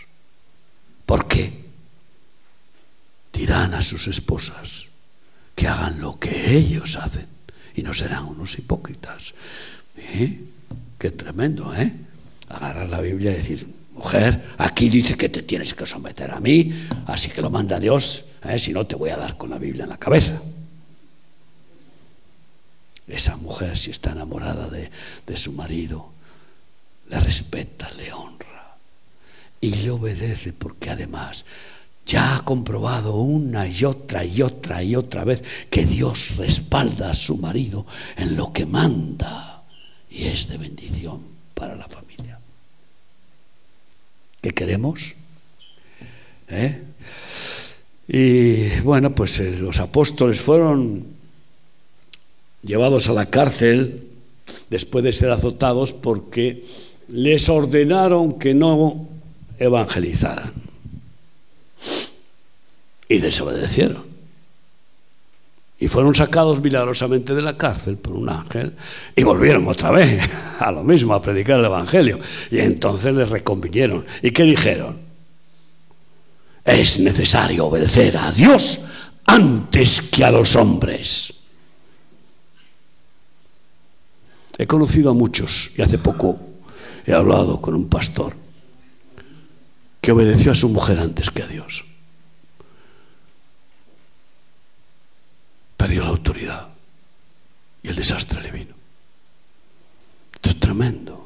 ¿Por qué? Dirán a sus esposas que hagan lo que ellos hacen y no serán unos hipócritas. ¿Eh? Qué tremendo, ¿eh? Agarrar la Biblia y decir, mujer, aquí dice que te tienes que someter a mí, así que lo manda Dios, si no te voy a dar con la Biblia en la cabeza. Esa mujer, si está enamorada de, de su marido, le respeta, le honra y le obedece porque además ya ha comprobado una y otra y otra y otra vez que Dios respalda a su marido en lo que manda y es de bendición para la familia. ¿Qué queremos? ¿Eh? Y bueno, pues eh, los apóstoles fueron llevados a la cárcel después de ser azotados porque les ordenaron que no evangelizaran. Y desobedecieron. Y fueron sacados milagrosamente de la cárcel por un ángel y volvieron otra vez a lo mismo, a predicar el Evangelio. Y entonces les reconvinieron. ¿Y qué dijeron? Es necesario obedecer a Dios antes que a los hombres. He conocido a muchos y hace poco he hablado con un pastor que obedeció a su mujer antes que a Dios. perdió la autoridad y el desastre le vino. Esto es tremendo.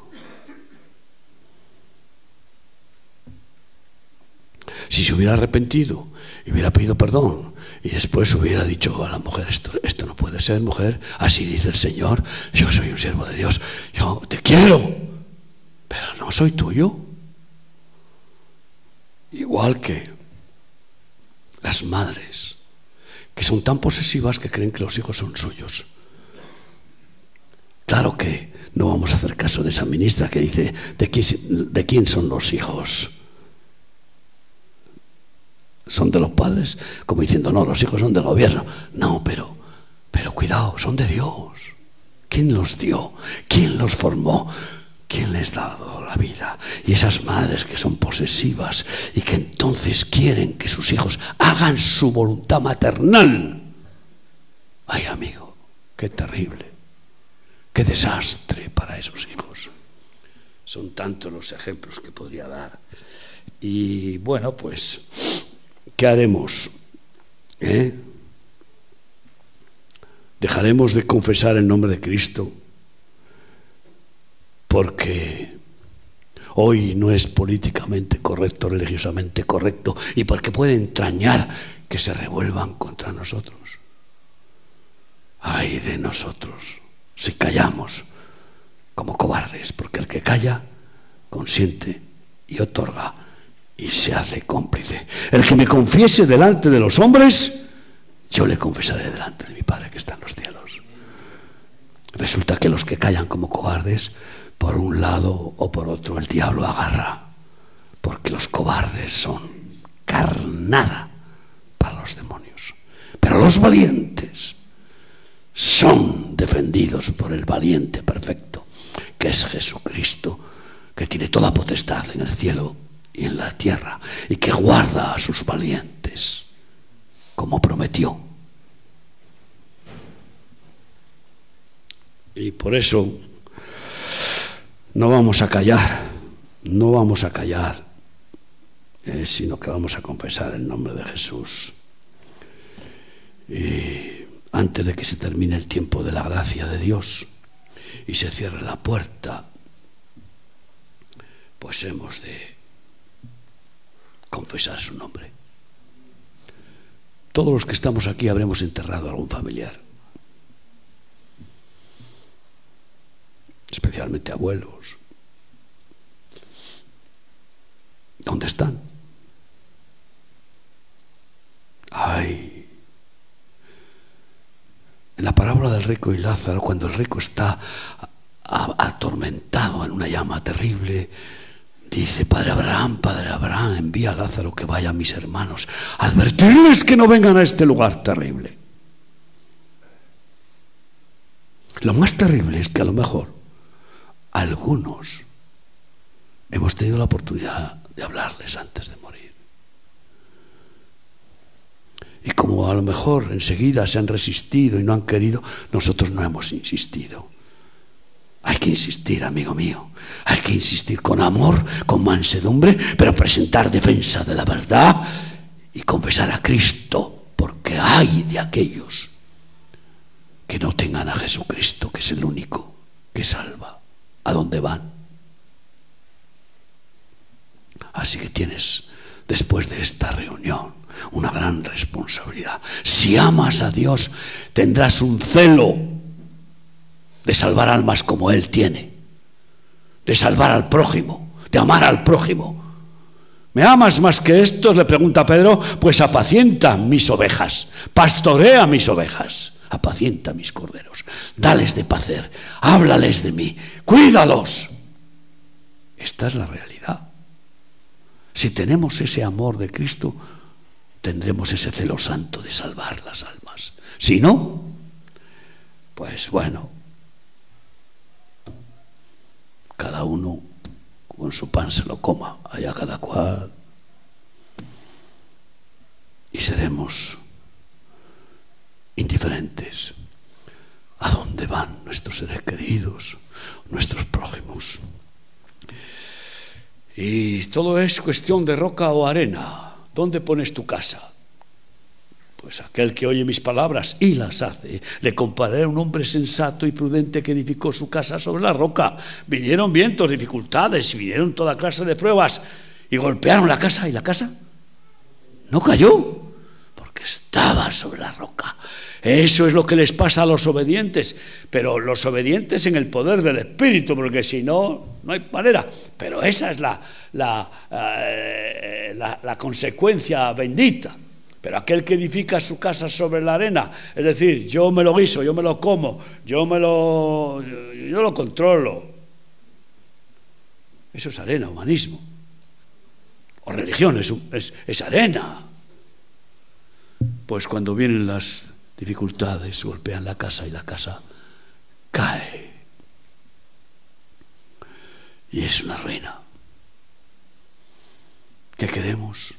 Si se hubiera arrepentido y hubiera pedido perdón Y después hubiera dicho a la mujer, esto, esto no puede ser, mujer, así dice el Señor, yo soy un siervo de Dios, yo te quiero, pero no soy tuyo. Igual que las madres, que son tan posesivas que creen que los hijos son suyos. Claro que no vamos a hacer caso de esa ministra que dice de quién, de quién son los hijos. Son de los padres, como diciendo, no, los hijos son del gobierno. No, pero, pero cuidado, son de Dios. ¿Quién los dio? ¿Quién los formó? ¿Quién les ha dado la vida? Y esas madres que son posesivas y que entonces quieren que sus hijos hagan su voluntad maternal. Ay, amigo, qué terrible, qué desastre para esos hijos. Son tantos los ejemplos que podría dar. Y bueno, pues, ¿qué haremos? ¿Eh? ¿Dejaremos de confesar el nombre de Cristo? porque hoy no es políticamente correcto, religiosamente correcto, y porque puede entrañar que se revuelvan contra nosotros. Ay de nosotros si callamos como cobardes, porque el que calla consiente y otorga y se hace cómplice. El que me confiese delante de los hombres, yo le confesaré delante de mi Padre que está en los cielos. Resulta que los que callan como cobardes por un lado o por otro el diablo agarra, porque los cobardes son carnada para los demonios. Pero los valientes son defendidos por el valiente perfecto, que es Jesucristo, que tiene toda potestad en el cielo y en la tierra, y que guarda a sus valientes, como prometió. Y por eso no vamos a callar, no vamos a callar, eh, sino que vamos a confesar el nombre de Jesús. Y antes de que se termine el tiempo de la gracia de Dios y se cierre la puerta, pues hemos de confesar su nombre. Todos los que estamos aquí habremos enterrado a algún familiar. especialmente abuelos. ¿Dónde están? Ay. En la parábola del rico y Lázaro, cuando el rico está atormentado en una llama terrible, dice, Padre Abraham, Padre Abraham, envía a Lázaro que vaya a mis hermanos, advertirles que no vengan a este lugar terrible. Lo más terrible es que a lo mejor algunos hemos tenido la oportunidad de hablarles antes de morir. Y como a lo mejor enseguida se han resistido y no han querido, nosotros no hemos insistido. Hay que insistir, amigo mío. Hay que insistir con amor, con mansedumbre, pero presentar defensa de la verdad y confesar a Cristo, porque hay de aquellos que no tengan a Jesucristo, que es el único que salva a dónde van. Así que tienes, después de esta reunión, una gran responsabilidad. Si amas a Dios, tendrás un celo de salvar almas como Él tiene, de salvar al prójimo, de amar al prójimo. ¿Me amas más que estos? Le pregunta Pedro, pues apacienta mis ovejas, pastorea mis ovejas apacienta mis corderos, dales de pacer, háblales de mí, cuídalos. Esta es la realidad. Si tenemos ese amor de Cristo, tendremos ese celo santo de salvar las almas. Si no, pues bueno, cada uno con su pan se lo coma, allá cada cual. Y seremos indiferentes. ¿A dónde van nuestros seres queridos, nuestros prójimos? Y todo es cuestión de roca o arena. ¿Dónde pones tu casa? Pues aquel que oye mis palabras y las hace, le compararé a un hombre sensato y prudente que edificó su casa sobre la roca. Vinieron vientos, dificultades, vinieron toda clase de pruebas y golpearon la casa y la casa no cayó porque estaba sobre la roca. Eso es lo que les pasa a los obedientes, pero los obedientes en el poder del Espíritu, porque si no, no hay manera. Pero esa es la, la, eh, consecuencia bendita. Pero aquel que edifica su casa sobre la arena, es decir, yo me lo guiso, yo me lo como, yo me lo, yo lo controlo. Eso es arena, humanismo. O religión, es, es, arena. Pues cuando vienen las dificultades, golpean la casa y la casa cae. Y es una ruina. ¿Qué queremos?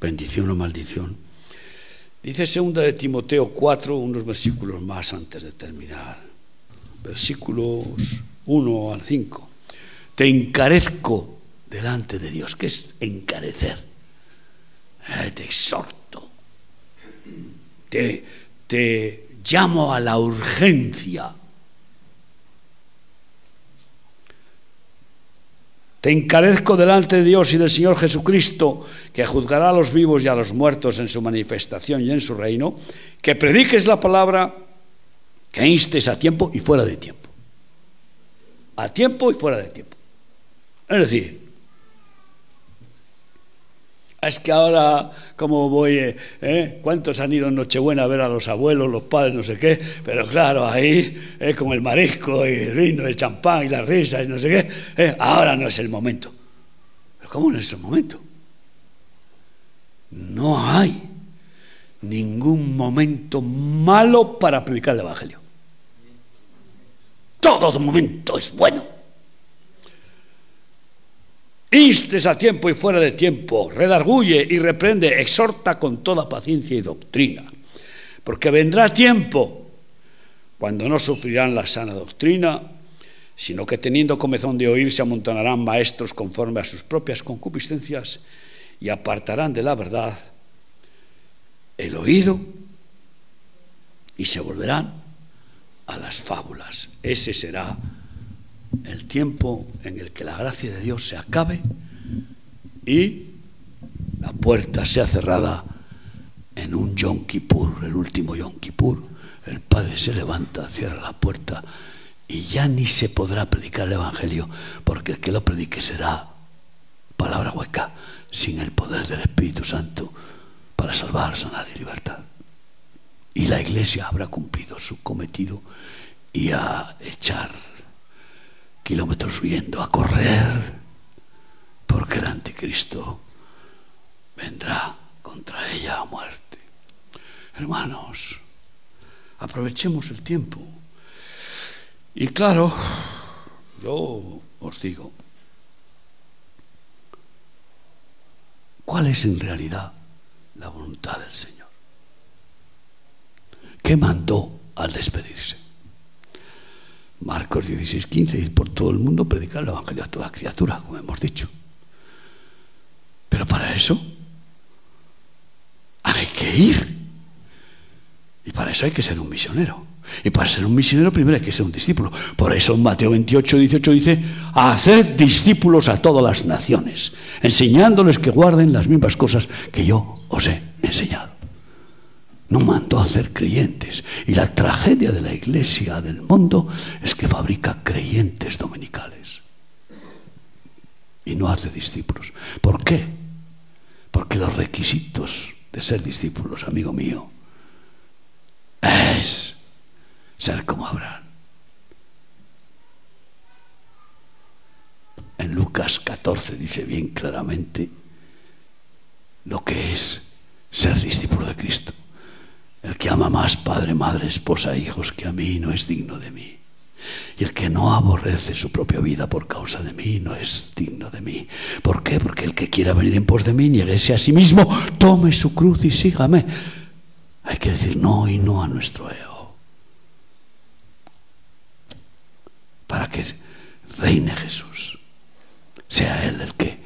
Bendición o maldición. Dice segunda de Timoteo 4, unos versículos más antes de terminar. Versículos 1 al 5. Te encarezco delante de Dios. ¿Qué es encarecer? Te exhorto. Te, te llamo a la urgencia Te encarezco delante de Dios y del Señor Jesucristo, que juzgará a los vivos y a los muertos en su manifestación y en su reino, que prediques la palabra, que instes a tiempo y fuera de tiempo. A tiempo y fuera de tiempo. Es decir, es que ahora, como voy, eh, eh? ¿cuántos han ido en Nochebuena a ver a los abuelos, los padres, no sé qué? Pero claro, ahí, eh, con el marisco y el vino, el champán y las risas y no sé qué, eh, ahora no es el momento. ¿Pero cómo no es el momento? No hay ningún momento malo para predicar el Evangelio. Todo momento es bueno instes a tiempo y fuera de tiempo, redarguye y reprende, exhorta con toda paciencia y doctrina, porque vendrá tiempo cuando no sufrirán la sana doctrina, sino que teniendo comezón de oír se amontonarán maestros conforme a sus propias concupiscencias y apartarán de la verdad el oído y se volverán a las fábulas. Ese será el tiempo en el que la gracia de Dios se acabe y la puerta sea cerrada en un Yom Kippur, el último Yom Kippur, el Padre se levanta, cierra la puerta y ya ni se podrá predicar el Evangelio, porque el que lo predique será palabra hueca, sin el poder del Espíritu Santo para salvar, sanar y libertar. Y la iglesia habrá cumplido su cometido y a echar kilómetros huyendo a correr, porque el anticristo vendrá contra ella a muerte. Hermanos, aprovechemos el tiempo. Y claro, yo os digo, ¿cuál es en realidad la voluntad del Señor? ¿Qué mandó al despedirse? Marcos 16, 15, y por todo el mundo predicar el Evangelio a toda criatura, como hemos dicho. Pero para eso hay que ir. Y para eso hay que ser un misionero. Y para ser un misionero primero hay que ser un discípulo. Por eso Mateo 28, 18 dice, haced discípulos a todas las naciones, enseñándoles que guarden las mismas cosas que yo os he enseñado no mandó a hacer creyentes. Y la tragedia de la iglesia del mundo es que fabrica creyentes dominicales. Y no hace discípulos. ¿Por qué? Porque los requisitos de ser discípulos, amigo mío, es ser como Abraham. En Lucas 14 dice bien claramente lo que es ser discípulo de Cristo. El que ama más padre, madre, esposa, hijos que a mí no es digno de mí. Y el que no aborrece su propia vida por causa de mí no es digno de mí. ¿Por qué? Porque el que quiera venir en pos de mí, nieguese a sí mismo, tome su cruz y sígame. Hay que decir no y no a nuestro ego. Para que reine Jesús. Sea Él el que,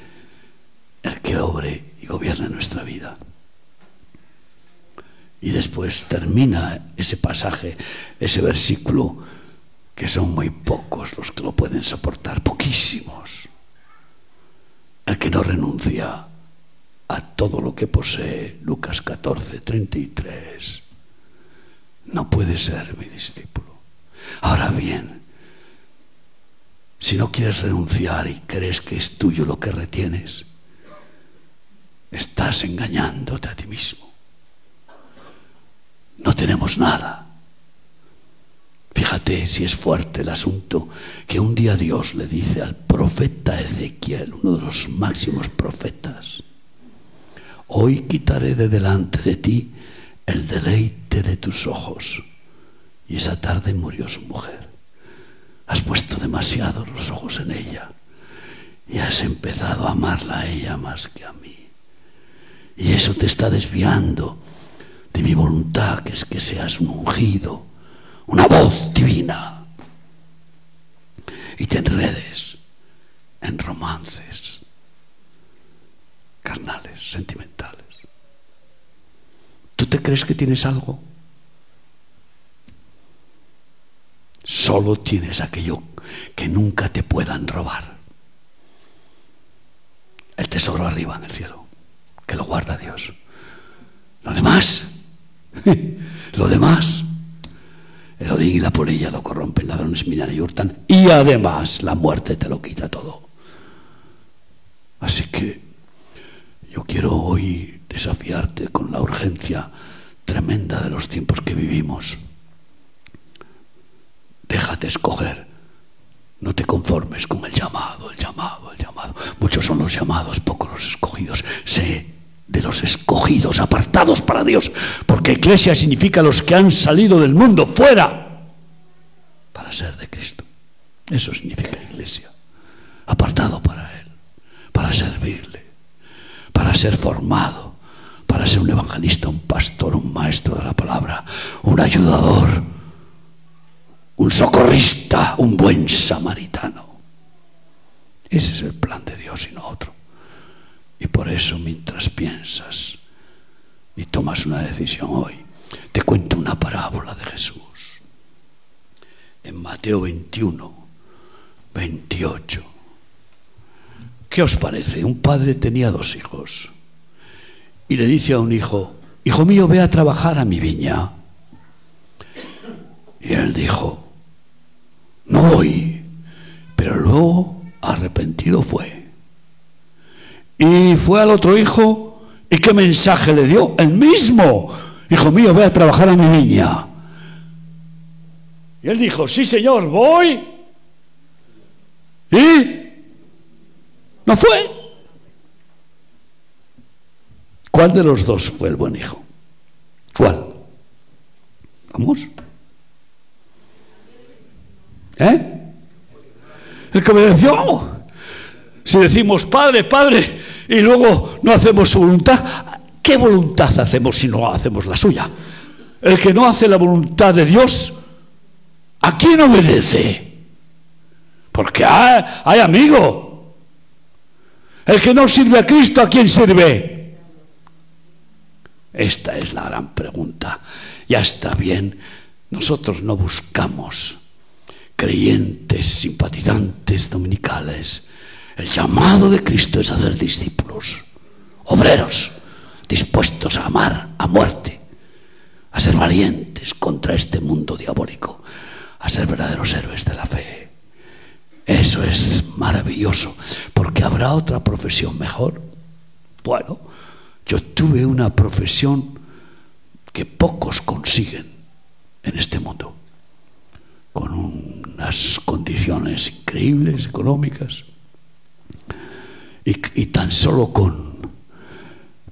el que obre y gobierne nuestra vida. Y después termina ese pasaje, ese versículo, que son muy pocos los que lo pueden soportar, poquísimos. El que no renuncia a todo lo que posee. Lucas 14, 33. No puede ser mi discípulo. Ahora bien, si no quieres renunciar y crees que es tuyo lo que retienes, estás engañándote a ti mismo. No tenemos nada. Fíjate si es fuerte el asunto que un día Dios le dice al profeta Ezequiel, uno de los máximos profetas, hoy quitaré de delante de ti el deleite de tus ojos. Y esa tarde murió su mujer. Has puesto demasiado los ojos en ella y has empezado a amarla a ella más que a mí. Y eso te está desviando de mi voluntad, que es que seas un ungido, una voz divina. Y te enredes en romances carnales, sentimentales. ¿Tú te crees que tienes algo? Solo tienes aquello que nunca te puedan robar. El tesoro arriba en el cielo, que lo guarda Dios. Lo demás, lo demás, el orín y la polilla lo corrompen, ladrones minan y hurtan, y además la muerte te lo quita todo. Así que yo quiero hoy desafiarte con la urgencia tremenda de los tiempos que vivimos. Déjate escoger. No te conformes con el llamado, el llamado, el llamado. Muchos son los llamados, pocos los escogidos. Sé de los escogidos, apartados para Dios, porque iglesia significa los que han salido del mundo fuera para ser de Cristo. Eso significa iglesia. Apartado para Él, para servirle para ser formado, para ser un evangelista, un pastor, un maestro de la palabra, un ayudador, un socorrista, un buen samaritano. Ese es el plan de Dios y no otro. Y por eso mientras piensas y tomas una decisión hoy, te cuento una parábola de Jesús. En Mateo 21, 28. ¿Qué os parece? Un padre tenía dos hijos y le dice a un hijo, hijo mío, ve a trabajar a mi viña. Y él dijo, no voy, pero luego arrepentido fue. Y fue al otro hijo y qué mensaje le dio, el mismo, hijo mío, ve a trabajar a mi viña. Y él dijo, sí señor, voy. ¿Y? No fue. ¿Cuál de los dos fue el buen hijo? ¿Cuál? ¿Vamos? ¿Eh? El que obedeció. Si decimos Padre, Padre, y luego no hacemos su voluntad, ¿qué voluntad hacemos si no hacemos la suya? El que no hace la voluntad de Dios, ¿a quién obedece? Porque hay, amigo. El que no sirve a Cristo, ¿a quién sirve? Esta es la gran pregunta. Ya está bien. Nosotros no buscamos creyentes, simpatizantes dominicales. El llamado de Cristo es hacer discípulos, obreros, dispuestos a amar a muerte, a ser valientes contra este mundo diabólico, a ser verdaderos héroes de la fe. Eso es maravilloso, porque habrá otra profesión mejor. Bueno, yo tuve una profesión que pocos consiguen en este mundo, con unas condiciones increíbles económicas y, tan solo con,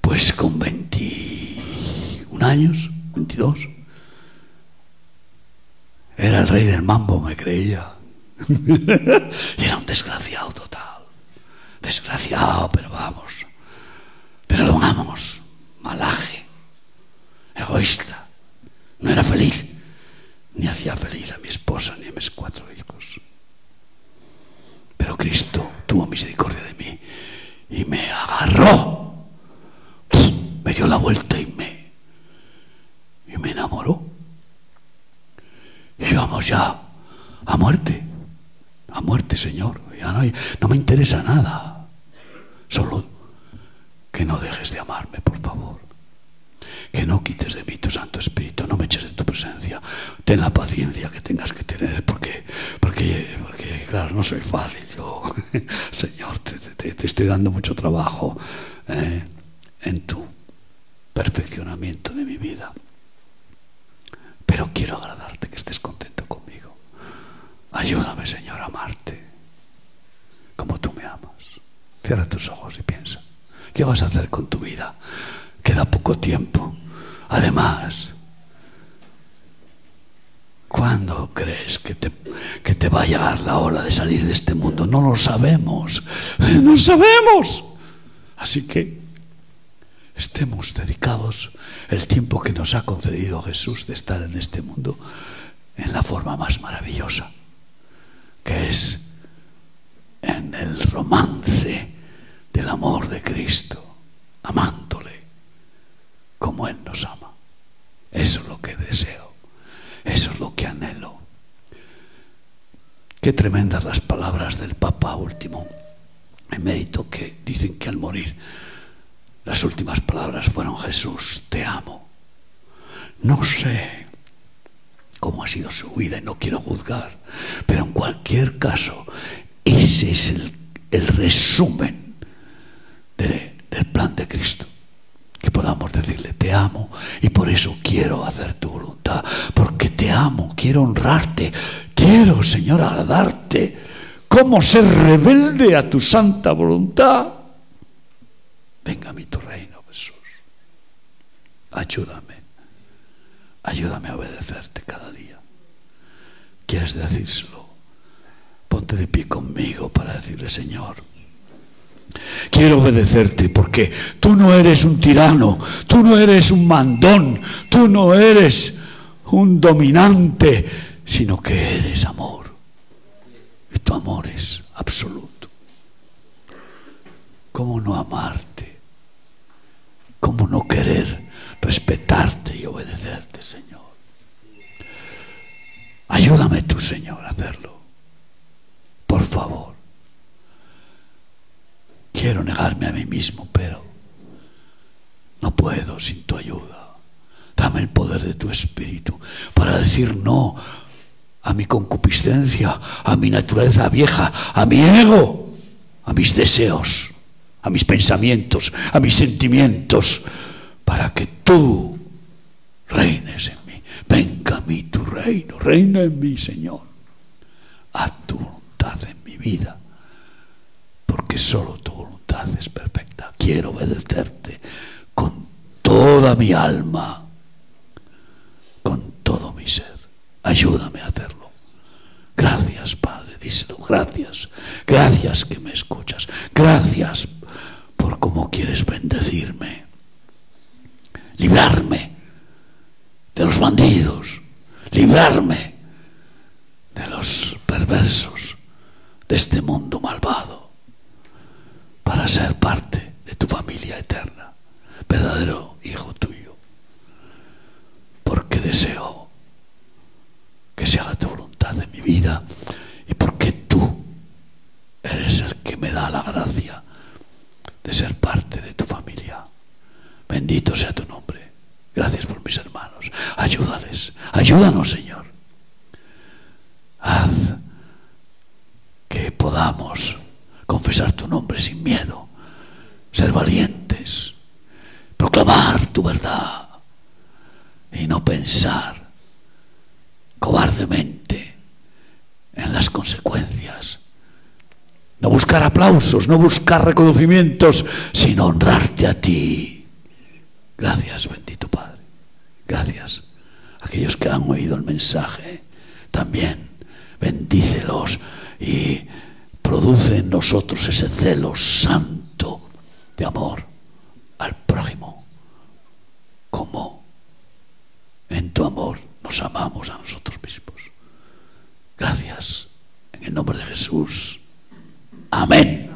pues con 21 años, 22, era el rey del mambo, me creía. y era un desgraciado total. Desgraciado, pero vamos. Pero lo amamos. Malaje. Egoísta. No era feliz. Ni hacía feliz a mi esposa ni a mis cuatro hijos. Pero Cristo tuvo misericordia de mí y me agarró. Me dio la vuelta y me, y me enamoró. Y vamos ya a muerte a muerte, Señor. Ya no, no me interesa nada. Solo que no dejes de amarme, por favor. Que no quites de mí tu Santo Espíritu, no me eches de tu presencia. Ten la paciencia que tengas que tener, porque, porque, porque claro, no soy fácil. Yo, Señor, te, estoy dando mucho trabajo eh, en tu perfeccionamiento de mi vida. Pero quiero agradarte, que estés contento conmigo. Ayúdame, Señor, a amarte como tú me amas. Cierra tus ojos y piensa. ¿Qué vas a hacer con tu vida? Queda poco tiempo. Además, ¿cuándo crees que te, que te va a llegar la hora de salir de este mundo? No lo sabemos. No sabemos. Así que estemos dedicados el tiempo que nos ha concedido Jesús de estar en este mundo en la forma más maravillosa, que es en el romance del amor de Cristo, amándole como Él nos ama. Eso es lo que deseo, eso es lo que anhelo. Qué tremendas las palabras del Papa último emérito que dicen que al morir las últimas palabras fueron Jesús, te amo. No sé cómo ha sido su vida y no quiero juzgar, pero en cualquier caso, ese es el, resumen del plan de Cristo que podamos decirle, te amo y por eso quiero hacer tu voluntad, porque te amo, quiero honrarte, quiero, Señor, agradarte, cómo ser rebelde a tu santa voluntad. Venga a tu reino, Jesús. Ayúdame, ayúdame a obedecerte cada día. ¿Quieres decírselo? Ponte de pie conmigo para decirle, Señor, Quiero obedecerte porque tú no eres un tirano, tú no eres un mandón, tú no eres un dominante, sino que eres amor. Y tu amor es absoluto. ¿Cómo no amarte? ¿Cómo no querer respetarte y obedecerte, Señor? Ayúdame tú, Señor, a hacerlo. Por favor. Quiero negarme a mí mismo, pero no puedo sin tu ayuda. Dame el poder de tu espíritu para decir no a mi concupiscencia, a mi naturaleza vieja, a mi ego, a mis deseos, a mis pensamientos, a mis sentimientos, para que tú reines en mí. Venga a mí tu reino, reina en mí, Señor. Haz tu voluntad en mi vida porque solo tu es perfecta. Quiero obedecerte con toda mi alma, con todo mi ser. Ayúdame a hacerlo. Gracias, Padre, díselo. Gracias. Gracias que me escuchas. Gracias por cómo quieres bendecirme. Librarme de los bandidos. Librarme de los perversos de este mundo malvado para ser parte de tu familia eterna, verdadero hijo tuyo, porque deseo que se haga tu voluntad en mi vida y porque tú eres el que me da la gracia de ser parte de tu familia. Bendito sea tu nombre. Gracias por mis hermanos. Ayúdales. Ayúdanos, Señor. Haz que podamos confesar tu nombre sin miedo, ser valientes, proclamar tu verdad y no pensar cobardemente en las consecuencias. No buscar aplausos, no buscar reconocimientos, sino honrarte a ti. Gracias, bendito Padre. Gracias. Aquellos que han oído el mensaje, también bendícelos y produce en nosotros ese celo santo de amor al prójimo, como en tu amor nos amamos a nosotros mismos. Gracias. En el nombre de Jesús. Amén.